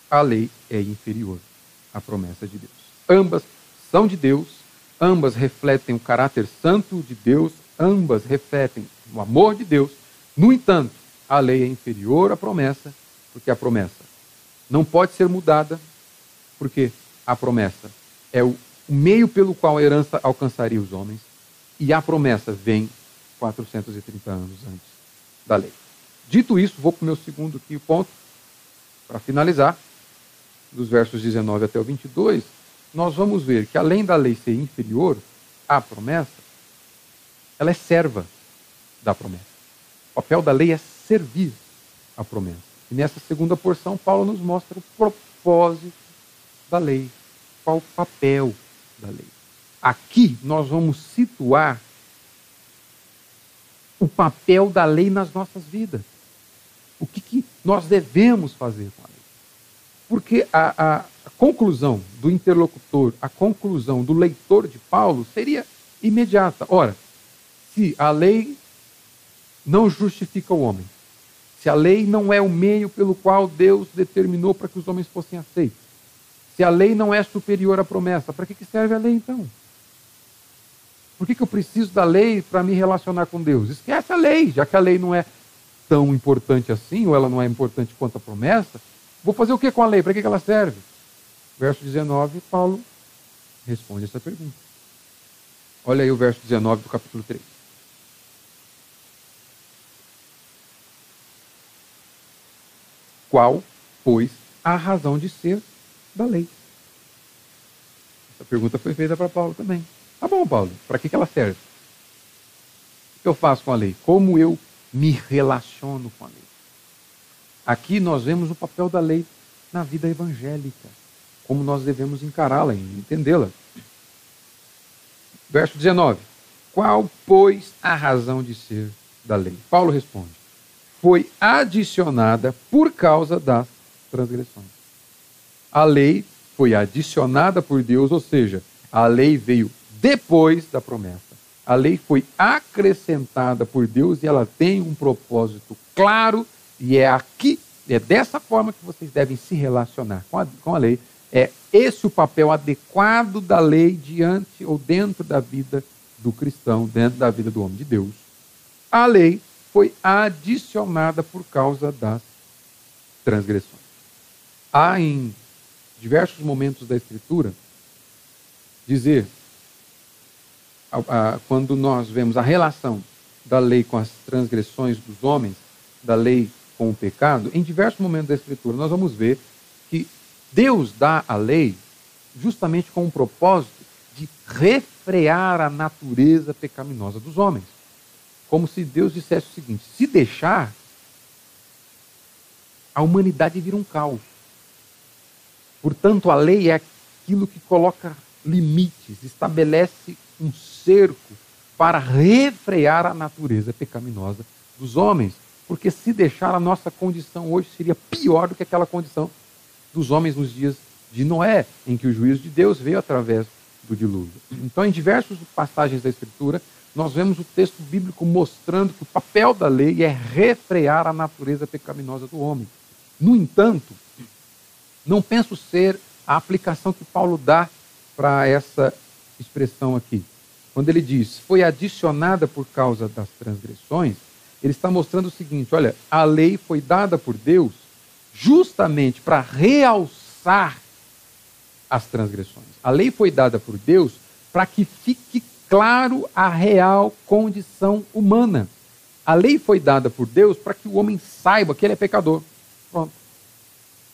A lei é inferior à promessa de Deus. Ambas são de Deus, ambas refletem o caráter santo de Deus, ambas refletem o amor de Deus. No entanto, a lei é inferior à promessa, porque a promessa não pode ser mudada, porque a promessa é o meio pelo qual a herança alcançaria os homens, e a promessa vem 430 anos antes da lei. Dito isso, vou para o meu segundo aqui, ponto, para finalizar, dos versos 19 até o 22, nós vamos ver que além da lei ser inferior à promessa, ela é serva da promessa. O papel da lei é servir a promessa. E nessa segunda porção, Paulo nos mostra o propósito da lei, qual o papel da lei. Aqui nós vamos situar o papel da lei nas nossas vidas. O que, que nós devemos fazer com a lei. Porque a, a, a conclusão do interlocutor, a conclusão do leitor de Paulo seria imediata. Ora, se a lei não justifica o homem, se a lei não é o meio pelo qual Deus determinou para que os homens fossem aceitos, se a lei não é superior à promessa, para que, que serve a lei então? Por que, que eu preciso da lei para me relacionar com Deus? Esquece a lei, já que a lei não é tão importante assim, ou ela não é importante quanto a promessa, Vou fazer o que com a lei? Para que ela serve? Verso 19, Paulo responde essa pergunta. Olha aí o verso 19 do capítulo 3. Qual, pois, a razão de ser da lei? Essa pergunta foi feita para Paulo também. Tá bom, Paulo, para que ela serve? O que eu faço com a lei? Como eu me relaciono com a lei? Aqui nós vemos o papel da lei na vida evangélica, como nós devemos encará-la e entendê-la. Verso 19. Qual, pois, a razão de ser da lei? Paulo responde: Foi adicionada por causa das transgressões. A lei foi adicionada por Deus, ou seja, a lei veio depois da promessa. A lei foi acrescentada por Deus e ela tem um propósito claro, e é aqui, é dessa forma que vocês devem se relacionar com a, com a lei. É esse o papel adequado da lei diante ou dentro da vida do cristão, dentro da vida do homem de Deus. A lei foi adicionada por causa das transgressões. Há em diversos momentos da Escritura dizer quando nós vemos a relação da lei com as transgressões dos homens, da lei com o pecado, em diversos momentos da Escritura, nós vamos ver que Deus dá a lei justamente com o propósito de refrear a natureza pecaminosa dos homens. Como se Deus dissesse o seguinte: se deixar, a humanidade vira um caos. Portanto, a lei é aquilo que coloca limites, estabelece um cerco para refrear a natureza pecaminosa dos homens. Porque se deixar a nossa condição hoje seria pior do que aquela condição dos homens nos dias de Noé, em que o juízo de Deus veio através do dilúvio. Então, em diversas passagens da Escritura, nós vemos o texto bíblico mostrando que o papel da lei é refrear a natureza pecaminosa do homem. No entanto, não penso ser a aplicação que Paulo dá para essa expressão aqui. Quando ele diz foi adicionada por causa das transgressões, ele está mostrando o seguinte: olha, a lei foi dada por Deus justamente para realçar as transgressões. A lei foi dada por Deus para que fique claro a real condição humana. A lei foi dada por Deus para que o homem saiba que ele é pecador. Pronto.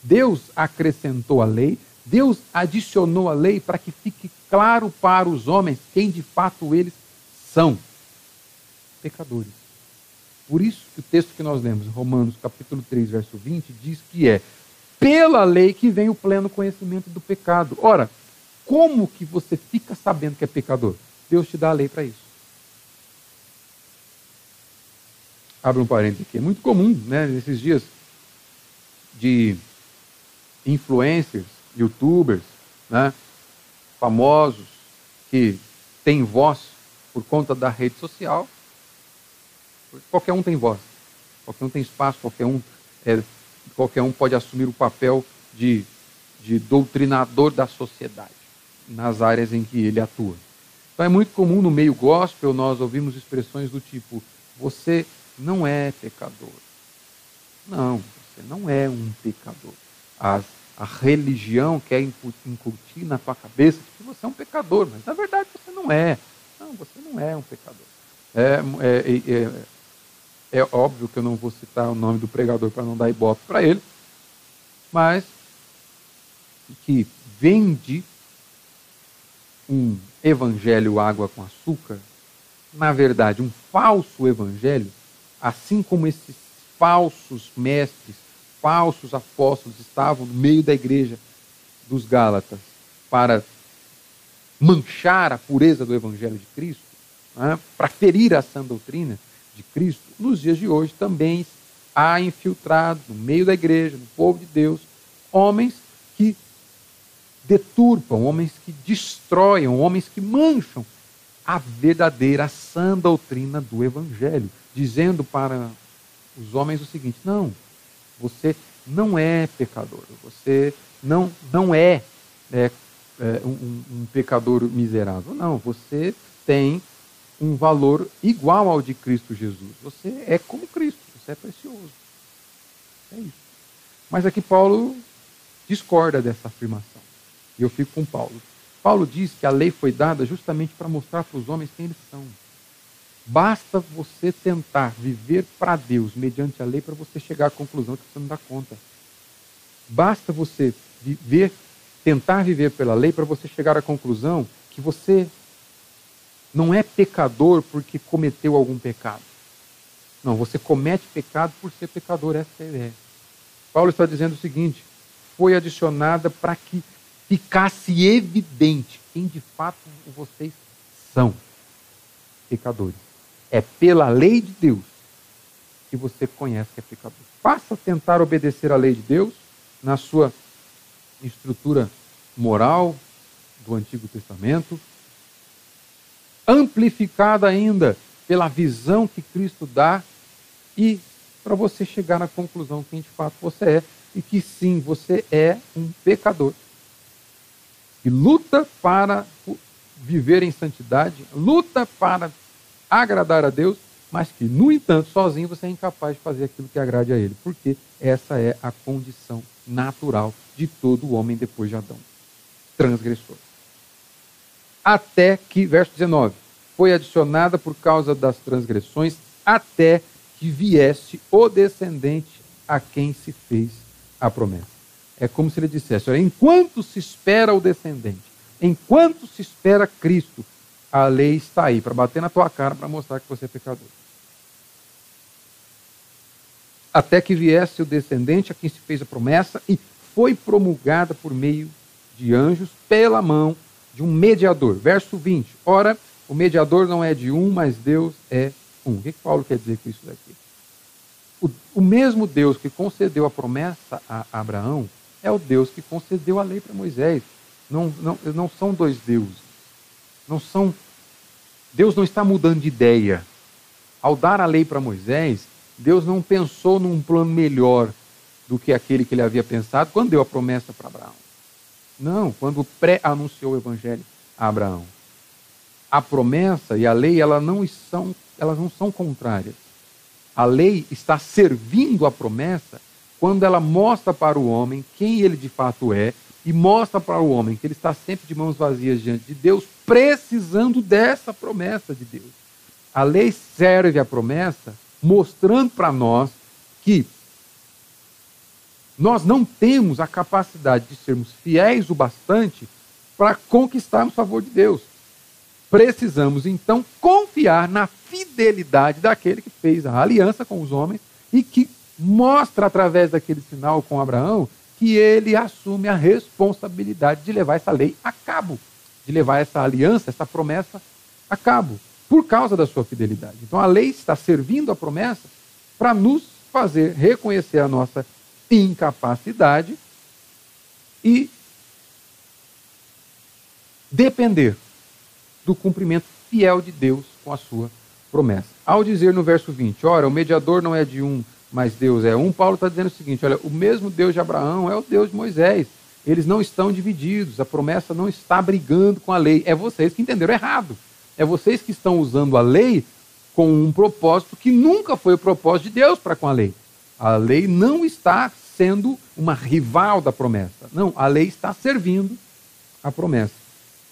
Deus acrescentou a lei, Deus adicionou a lei para que fique claro para os homens quem de fato eles são: pecadores. Por isso que o texto que nós lemos, Romanos capítulo 3, verso 20, diz que é pela lei que vem o pleno conhecimento do pecado. Ora, como que você fica sabendo que é pecador? Deus te dá a lei para isso. Abre um parênteses aqui. É muito comum, né, nesses dias de influencers, youtubers, né, famosos que têm voz por conta da rede social. Qualquer um tem voz, qualquer um tem espaço, qualquer um, é, qualquer um pode assumir o papel de, de doutrinador da sociedade nas áreas em que ele atua. Então é muito comum no meio gospel nós ouvimos expressões do tipo: você não é pecador. Não, você não é um pecador. As a religião quer incutir na tua cabeça que você é um pecador, mas na verdade você não é. Não, você não é um pecador. É, é, é, é óbvio que eu não vou citar o nome do pregador para não dar ibope para ele, mas que vende um evangelho água com açúcar, na verdade, um falso evangelho, assim como esses falsos mestres falsos apóstolos estavam no meio da igreja dos Gálatas para manchar a pureza do Evangelho de Cristo, né, para ferir a sã doutrina de Cristo, nos dias de hoje também há infiltrados no meio da igreja, no povo de Deus, homens que deturpam, homens que destroem, homens que mancham a verdadeira sã doutrina do Evangelho, dizendo para os homens o seguinte: não, você não é pecador. Você não, não é, é, é um, um pecador miserável. Não, você tem um valor igual ao de Cristo Jesus. Você é como Cristo, você é precioso. É isso. Mas aqui Paulo discorda dessa afirmação. E eu fico com Paulo. Paulo diz que a lei foi dada justamente para mostrar para os homens quem eles são. Basta você tentar viver para Deus mediante a lei para você chegar à conclusão que você não dá conta. Basta você viver, tentar viver pela lei para você chegar à conclusão que você não é pecador porque cometeu algum pecado. Não, você comete pecado por ser pecador, essa é a ideia. Paulo está dizendo o seguinte: foi adicionada para que ficasse evidente quem de fato vocês são pecadores. É pela lei de Deus que você conhece que é pecador. Passa a tentar obedecer a lei de Deus na sua estrutura moral do Antigo Testamento, amplificada ainda pela visão que Cristo dá e para você chegar na conclusão quem de fato você é e que sim, você é um pecador. E luta para viver em santidade, luta para agradar a Deus, mas que, no entanto, sozinho você é incapaz de fazer aquilo que agrade a Ele, porque essa é a condição natural de todo homem depois de Adão transgressor. Até que, verso 19, foi adicionada por causa das transgressões, até que viesse o descendente a quem se fez a promessa. É como se ele dissesse: olha, enquanto se espera o descendente, enquanto se espera Cristo, a lei está aí para bater na tua cara para mostrar que você é pecador. Até que viesse o descendente a quem se fez a promessa e foi promulgada por meio de anjos pela mão de um mediador. Verso 20. Ora, o mediador não é de um, mas Deus é um. O que, que Paulo quer dizer com isso daqui? O, o mesmo Deus que concedeu a promessa a Abraão é o Deus que concedeu a lei para Moisés. Não, não, não são dois deuses. Não são. Deus não está mudando de ideia. Ao dar a lei para Moisés, Deus não pensou num plano melhor do que aquele que ele havia pensado quando deu a promessa para Abraão. Não, quando pré-anunciou o evangelho a Abraão. A promessa e a lei, elas não são, elas não são contrárias. A lei está servindo a promessa quando ela mostra para o homem quem ele de fato é e mostra para o homem que ele está sempre de mãos vazias diante de Deus, precisando dessa promessa de Deus. A lei serve a promessa mostrando para nós que nós não temos a capacidade de sermos fiéis o bastante para conquistarmos o favor de Deus. Precisamos então confiar na fidelidade daquele que fez a aliança com os homens e que mostra através daquele sinal com Abraão que ele assume a responsabilidade de levar essa lei a cabo, de levar essa aliança, essa promessa a cabo, por causa da sua fidelidade. Então a lei está servindo a promessa para nos fazer reconhecer a nossa incapacidade e depender do cumprimento fiel de Deus com a sua promessa. Ao dizer no verso 20, ora, o mediador não é de um, mas Deus é um, Paulo está dizendo o seguinte: olha, o mesmo Deus de Abraão é o Deus de Moisés. Eles não estão divididos, a promessa não está brigando com a lei. É vocês que entenderam errado. É vocês que estão usando a lei com um propósito que nunca foi o propósito de Deus para com a lei. A lei não está sendo uma rival da promessa. Não, a lei está servindo a promessa.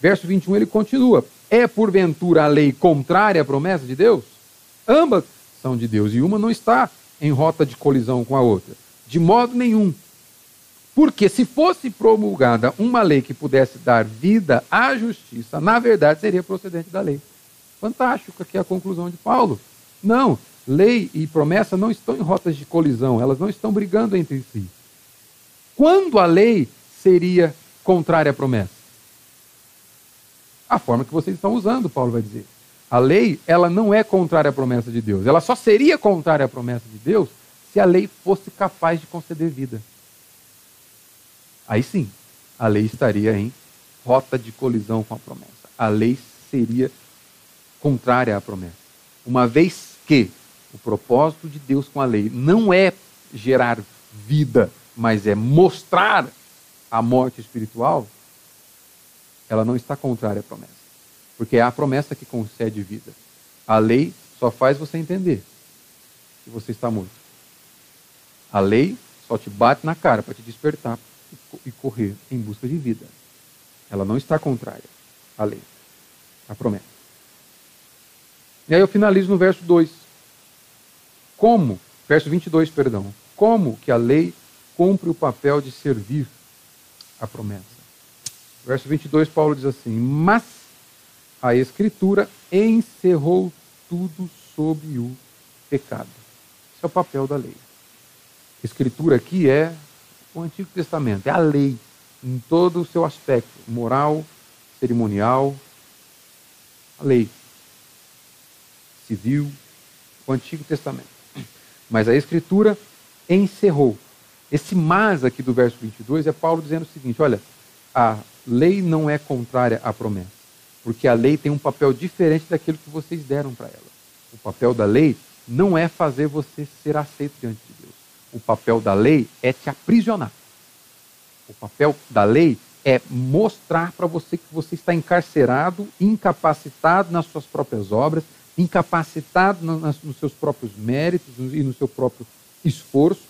Verso 21 ele continua: É porventura a lei contrária à promessa de Deus? Ambas são de Deus e uma não está em rota de colisão com a outra. De modo nenhum. Porque se fosse promulgada uma lei que pudesse dar vida à justiça, na verdade seria procedente da lei. Fantástico, aqui é a conclusão de Paulo. Não, lei e promessa não estão em rotas de colisão, elas não estão brigando entre si. Quando a lei seria contrária à promessa? A forma que vocês estão usando, Paulo vai dizer. A lei, ela não é contrária à promessa de Deus. Ela só seria contrária à promessa de Deus se a lei fosse capaz de conceder vida. Aí sim, a lei estaria em rota de colisão com a promessa. A lei seria contrária à promessa. Uma vez que o propósito de Deus com a lei não é gerar vida, mas é mostrar a morte espiritual. Ela não está contrária à promessa. Porque é a promessa que concede vida. A lei só faz você entender que você está morto. A lei só te bate na cara para te despertar e correr em busca de vida. Ela não está contrária à lei, à promessa. E aí eu finalizo no verso 2. Como, verso 22, perdão, como que a lei cumpre o papel de servir a promessa? Verso 22, Paulo diz assim: Mas a Escritura encerrou tudo sob o pecado. Esse é o papel da lei. Escritura aqui é o Antigo Testamento, é a lei, em todo o seu aspecto moral, cerimonial, A lei civil, o Antigo Testamento. Mas a Escritura encerrou. Esse mas aqui do verso 22 é Paulo dizendo o seguinte: olha, a lei não é contrária à promessa, porque a lei tem um papel diferente daquilo que vocês deram para ela. O papel da lei não é fazer você ser aceito diante de Deus. O papel da lei é te aprisionar. O papel da lei é mostrar para você que você está encarcerado, incapacitado nas suas próprias obras, incapacitado nos seus próprios méritos e no seu próprio esforço.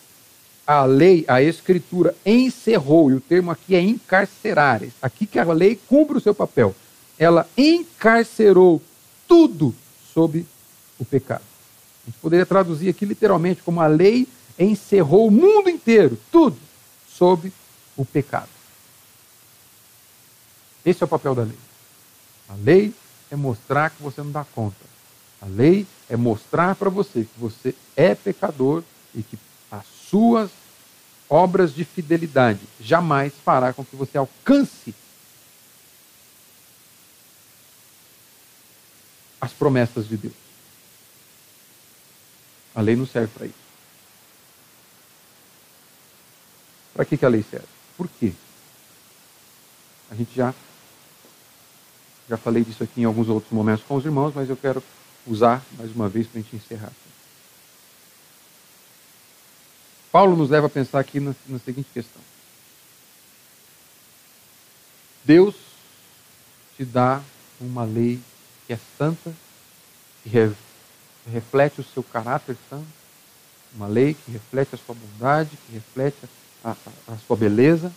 A lei, a escritura encerrou, e o termo aqui é encarcerar. Aqui que a lei cumpre o seu papel. Ela encarcerou tudo sob o pecado. A gente poderia traduzir aqui literalmente como a lei encerrou o mundo inteiro, tudo, sob o pecado. Esse é o papel da lei. A lei é mostrar que você não dá conta. A lei é mostrar para você que você é pecador e que as suas obras de fidelidade jamais fará com que você alcance as promessas de Deus. A lei não serve para isso. Para que, que a lei serve? Por quê? A gente já já falei disso aqui em alguns outros momentos com os irmãos, mas eu quero usar mais uma vez para a gente encerrar. Paulo nos leva a pensar aqui na, na seguinte questão: Deus te dá uma lei que é santa, que re, reflete o seu caráter santo, uma lei que reflete a sua bondade, que reflete a, a, a sua beleza,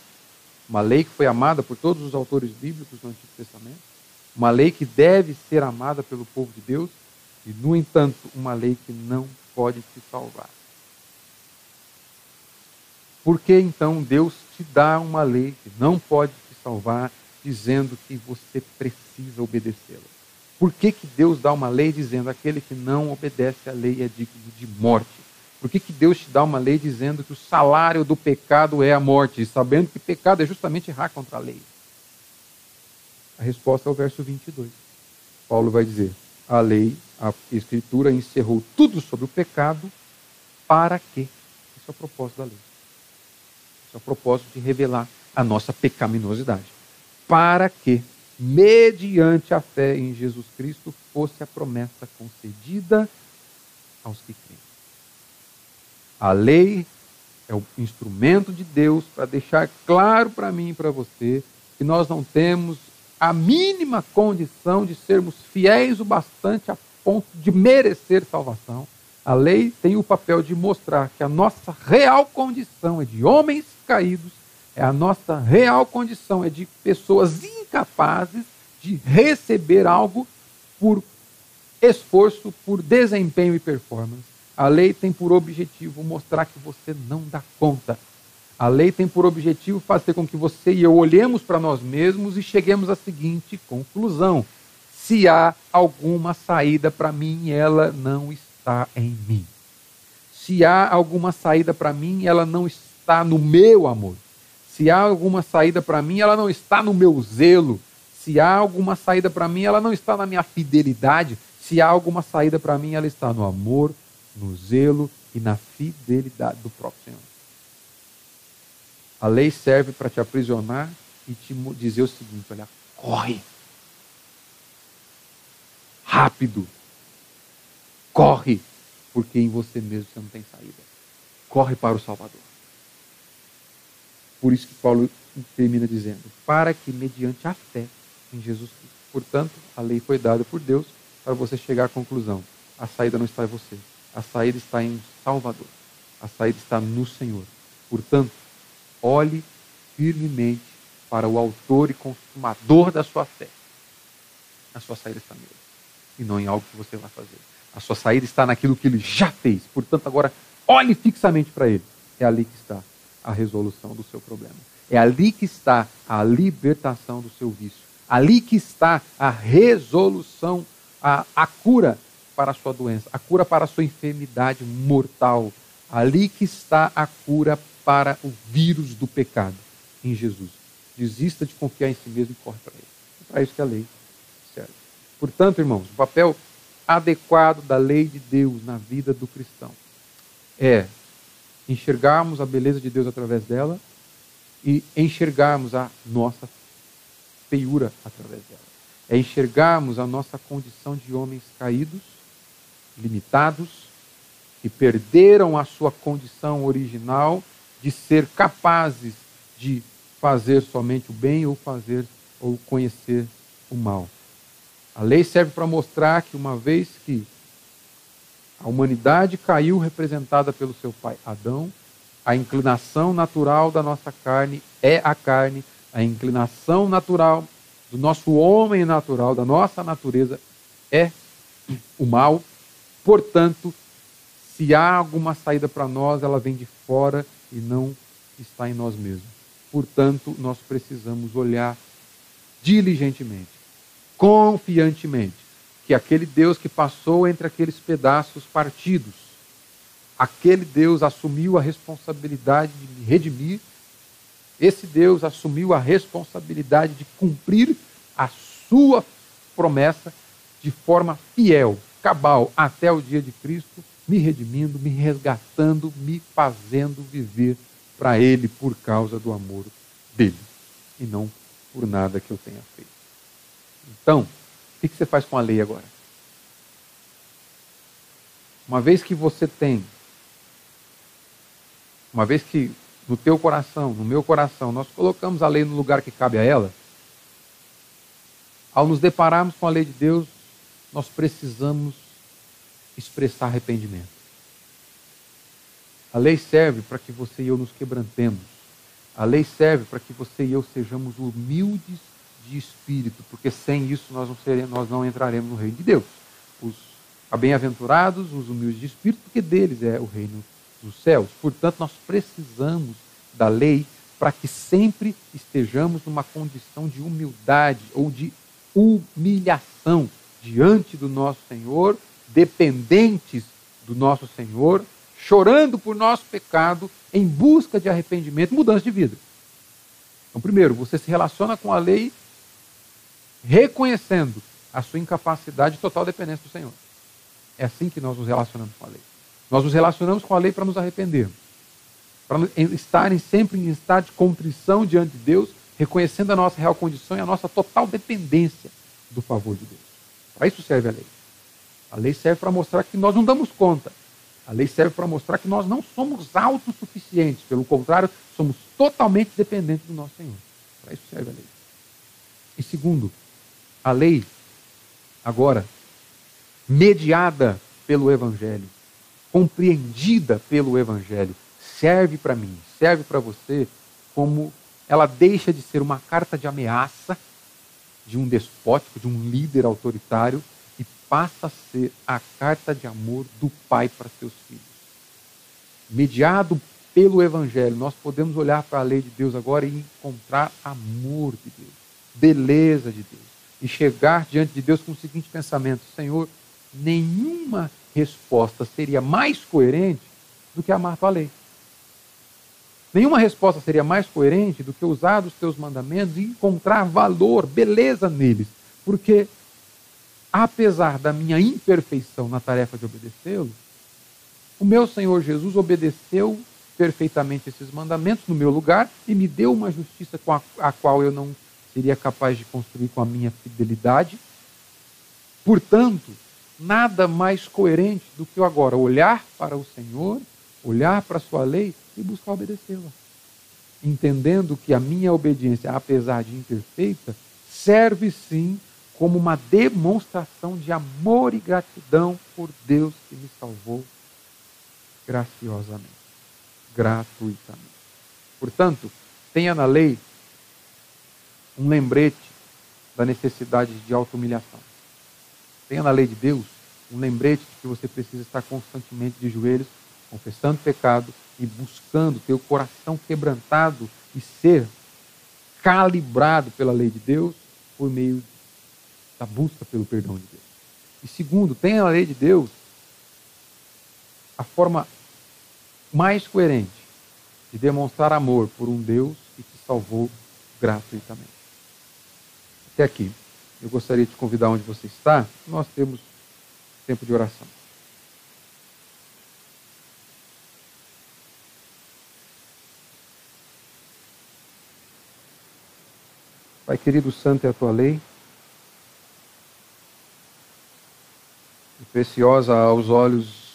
uma lei que foi amada por todos os autores bíblicos do Antigo Testamento, uma lei que deve ser amada pelo povo de Deus e, no entanto, uma lei que não pode te salvar. Por que então Deus te dá uma lei que não pode te salvar, dizendo que você precisa obedecê-la? Por que, que Deus dá uma lei dizendo aquele que não obedece à lei é digno de morte? Por que, que Deus te dá uma lei dizendo que o salário do pecado é a morte, sabendo que pecado é justamente errar contra a lei? A resposta é o verso 22. Paulo vai dizer: a lei, a Escritura encerrou tudo sobre o pecado, para quê? Esse é o propósito da lei. Esse é o propósito de revelar a nossa pecaminosidade. Para que, mediante a fé em Jesus Cristo, fosse a promessa concedida aos que creem. A lei é o instrumento de Deus para deixar claro para mim e para você que nós não temos a mínima condição de sermos fiéis o bastante a ponto de merecer salvação. A lei tem o papel de mostrar que a nossa real condição é de homens caídos, é a nossa real condição é de pessoas incapazes de receber algo por esforço, por desempenho e performance. A lei tem por objetivo mostrar que você não dá conta a lei tem por objetivo fazer com que você e eu olhemos para nós mesmos e cheguemos à seguinte conclusão: se há alguma saída para mim, ela não está em mim. Se há alguma saída para mim, ela não está no meu amor. Se há alguma saída para mim, ela não está no meu zelo. Se há alguma saída para mim, ela não está na minha fidelidade. Se há alguma saída para mim, ela está no amor, no zelo e na fidelidade do próprio Senhor. A lei serve para te aprisionar e te dizer o seguinte: olha, corre. Rápido. Corre, porque em você mesmo você não tem saída. Corre para o Salvador. Por isso que Paulo termina dizendo: para que mediante a fé em Jesus Cristo. Portanto, a lei foi dada por Deus para você chegar à conclusão: a saída não está em você, a saída está em Salvador, a saída está no Senhor. Portanto, olhe firmemente para o autor e consumador da sua fé. A sua saída está nele, e não em algo que você vai fazer. A sua saída está naquilo que ele já fez. Portanto, agora olhe fixamente para ele. É ali que está a resolução do seu problema. É ali que está a libertação do seu vício. Ali que está a resolução, a, a cura para a sua doença, a cura para a sua enfermidade mortal. Ali que está a cura para o vírus do pecado em Jesus. Desista de confiar em si mesmo e corre para ele. É para isso que a lei serve. Portanto, irmãos, o papel adequado da lei de Deus na vida do cristão é enxergarmos a beleza de Deus através dela e enxergarmos a nossa feiura através dela. É enxergarmos a nossa condição de homens caídos, limitados, que perderam a sua condição original de ser capazes de fazer somente o bem ou fazer ou conhecer o mal. A lei serve para mostrar que uma vez que a humanidade caiu representada pelo seu pai Adão, a inclinação natural da nossa carne é a carne, a inclinação natural do nosso homem natural, da nossa natureza, é o mal. Portanto, se há alguma saída para nós, ela vem de fora e não está em nós mesmos. Portanto, nós precisamos olhar diligentemente, confiantemente, que aquele Deus que passou entre aqueles pedaços partidos, aquele Deus assumiu a responsabilidade de me redimir, esse Deus assumiu a responsabilidade de cumprir a sua promessa de forma fiel, cabal, até o dia de Cristo me redimindo, me resgatando, me fazendo viver para Ele por causa do amor dele e não por nada que eu tenha feito. Então, o que você faz com a lei agora? Uma vez que você tem, uma vez que no teu coração, no meu coração, nós colocamos a lei no lugar que cabe a ela, ao nos depararmos com a lei de Deus, nós precisamos expressar arrependimento. A lei serve para que você e eu nos quebrantemos. A lei serve para que você e eu sejamos humildes de espírito, porque sem isso nós não, seremos, nós não entraremos no reino de Deus. Os bem-aventurados, os humildes de espírito, porque deles é o reino dos céus. Portanto, nós precisamos da lei para que sempre estejamos numa condição de humildade ou de humilhação diante do nosso Senhor dependentes do nosso Senhor, chorando por nosso pecado, em busca de arrependimento e mudança de vida. Então, primeiro, você se relaciona com a lei reconhecendo a sua incapacidade de total dependência do Senhor. É assim que nós nos relacionamos com a lei. Nós nos relacionamos com a lei para nos arrependermos, para estarem sempre em estado de contrição diante de Deus, reconhecendo a nossa real condição e a nossa total dependência do favor de Deus. Para isso serve a lei. A lei serve para mostrar que nós não damos conta. A lei serve para mostrar que nós não somos autossuficientes. Pelo contrário, somos totalmente dependentes do nosso Senhor. Para isso serve a lei. E segundo, a lei, agora, mediada pelo Evangelho, compreendida pelo Evangelho, serve para mim, serve para você, como ela deixa de ser uma carta de ameaça de um despótico, de um líder autoritário, passa a ser a carta de amor do pai para seus filhos. Mediado pelo Evangelho, nós podemos olhar para a lei de Deus agora e encontrar amor de Deus, beleza de Deus. E chegar diante de Deus com o seguinte pensamento: Senhor, nenhuma resposta seria mais coerente do que amar tua lei. Nenhuma resposta seria mais coerente do que usar os teus mandamentos e encontrar valor, beleza neles. Porque apesar da minha imperfeição na tarefa de obedecê-lo, o meu Senhor Jesus obedeceu perfeitamente esses mandamentos no meu lugar e me deu uma justiça com a, a qual eu não seria capaz de construir com a minha fidelidade. Portanto, nada mais coerente do que eu agora olhar para o Senhor, olhar para a sua lei e buscar obedecê-la. Entendendo que a minha obediência, apesar de imperfeita, serve sim como uma demonstração de amor e gratidão por Deus que me salvou graciosamente, gratuitamente. Portanto, tenha na lei um lembrete da necessidade de auto-humilhação. Tenha na lei de Deus um lembrete de que você precisa estar constantemente de joelhos, confessando pecado e buscando ter o coração quebrantado e ser calibrado pela lei de Deus por meio da busca pelo perdão de Deus. E segundo, tem a lei de Deus a forma mais coerente de demonstrar amor por um Deus que te salvou gratuitamente. Até aqui. eu gostaria de convidar onde você está, nós temos tempo de oração. Pai querido, santo é a tua lei. E preciosa aos olhos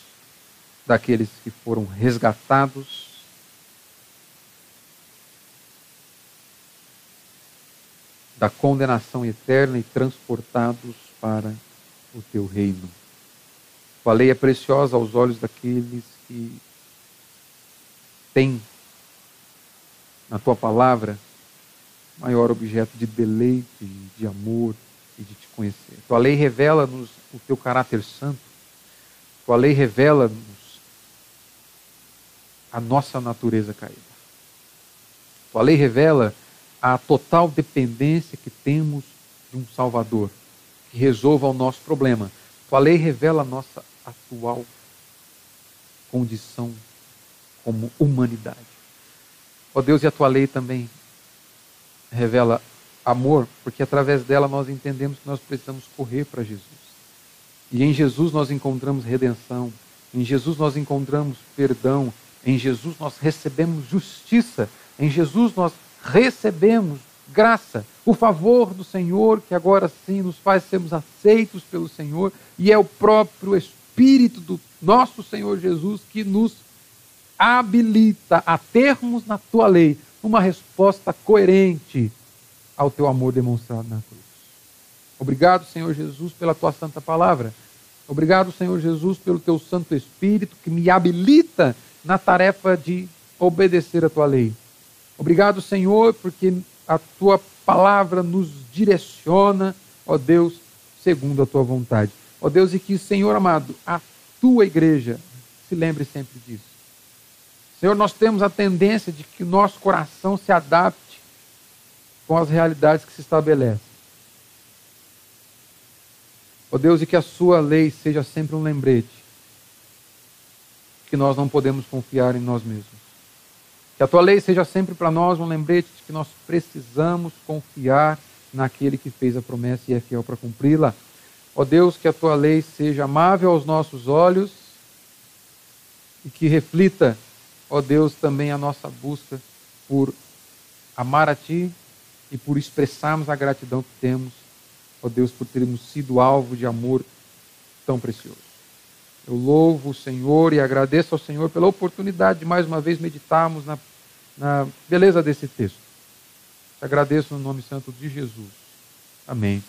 daqueles que foram resgatados da condenação eterna e transportados para o teu reino. Tua lei é preciosa aos olhos daqueles que têm na tua palavra maior objeto de deleite, de amor e de te conhecer. Tua lei revela-nos o teu caráter santo. Tua lei revela-nos a nossa natureza caída. Tua lei revela a total dependência que temos de um Salvador que resolva o nosso problema. Tua lei revela a nossa atual condição como humanidade. Ó oh Deus, e a tua lei também revela amor, porque através dela nós entendemos que nós precisamos correr para Jesus. E em Jesus nós encontramos redenção, em Jesus nós encontramos perdão, em Jesus nós recebemos justiça, em Jesus nós recebemos graça, o favor do Senhor, que agora sim nos faz sermos aceitos pelo Senhor, e é o próprio Espírito do nosso Senhor Jesus que nos habilita a termos na tua lei uma resposta coerente ao teu amor demonstrado na cruz. Obrigado, Senhor Jesus, pela tua santa palavra. Obrigado, Senhor Jesus, pelo teu Santo Espírito que me habilita na tarefa de obedecer a tua lei. Obrigado, Senhor, porque a tua palavra nos direciona, ó Deus, segundo a tua vontade. Ó Deus, e que, Senhor amado, a tua igreja se lembre sempre disso. Senhor, nós temos a tendência de que o nosso coração se adapte com as realidades que se estabelecem. Ó Deus, e que a sua lei seja sempre um lembrete que nós não podemos confiar em nós mesmos. Que a tua lei seja sempre para nós um lembrete de que nós precisamos confiar naquele que fez a promessa e é fiel para cumpri-la. Ó Deus, que a tua lei seja amável aos nossos olhos e que reflita ó Deus, também a nossa busca por amar a Ti e por expressarmos a gratidão que temos, ó Deus, por termos sido alvo de amor tão precioso. Eu louvo o Senhor e agradeço ao Senhor pela oportunidade de mais uma vez meditarmos na, na beleza desse texto. Te agradeço no nome santo de Jesus. Amém.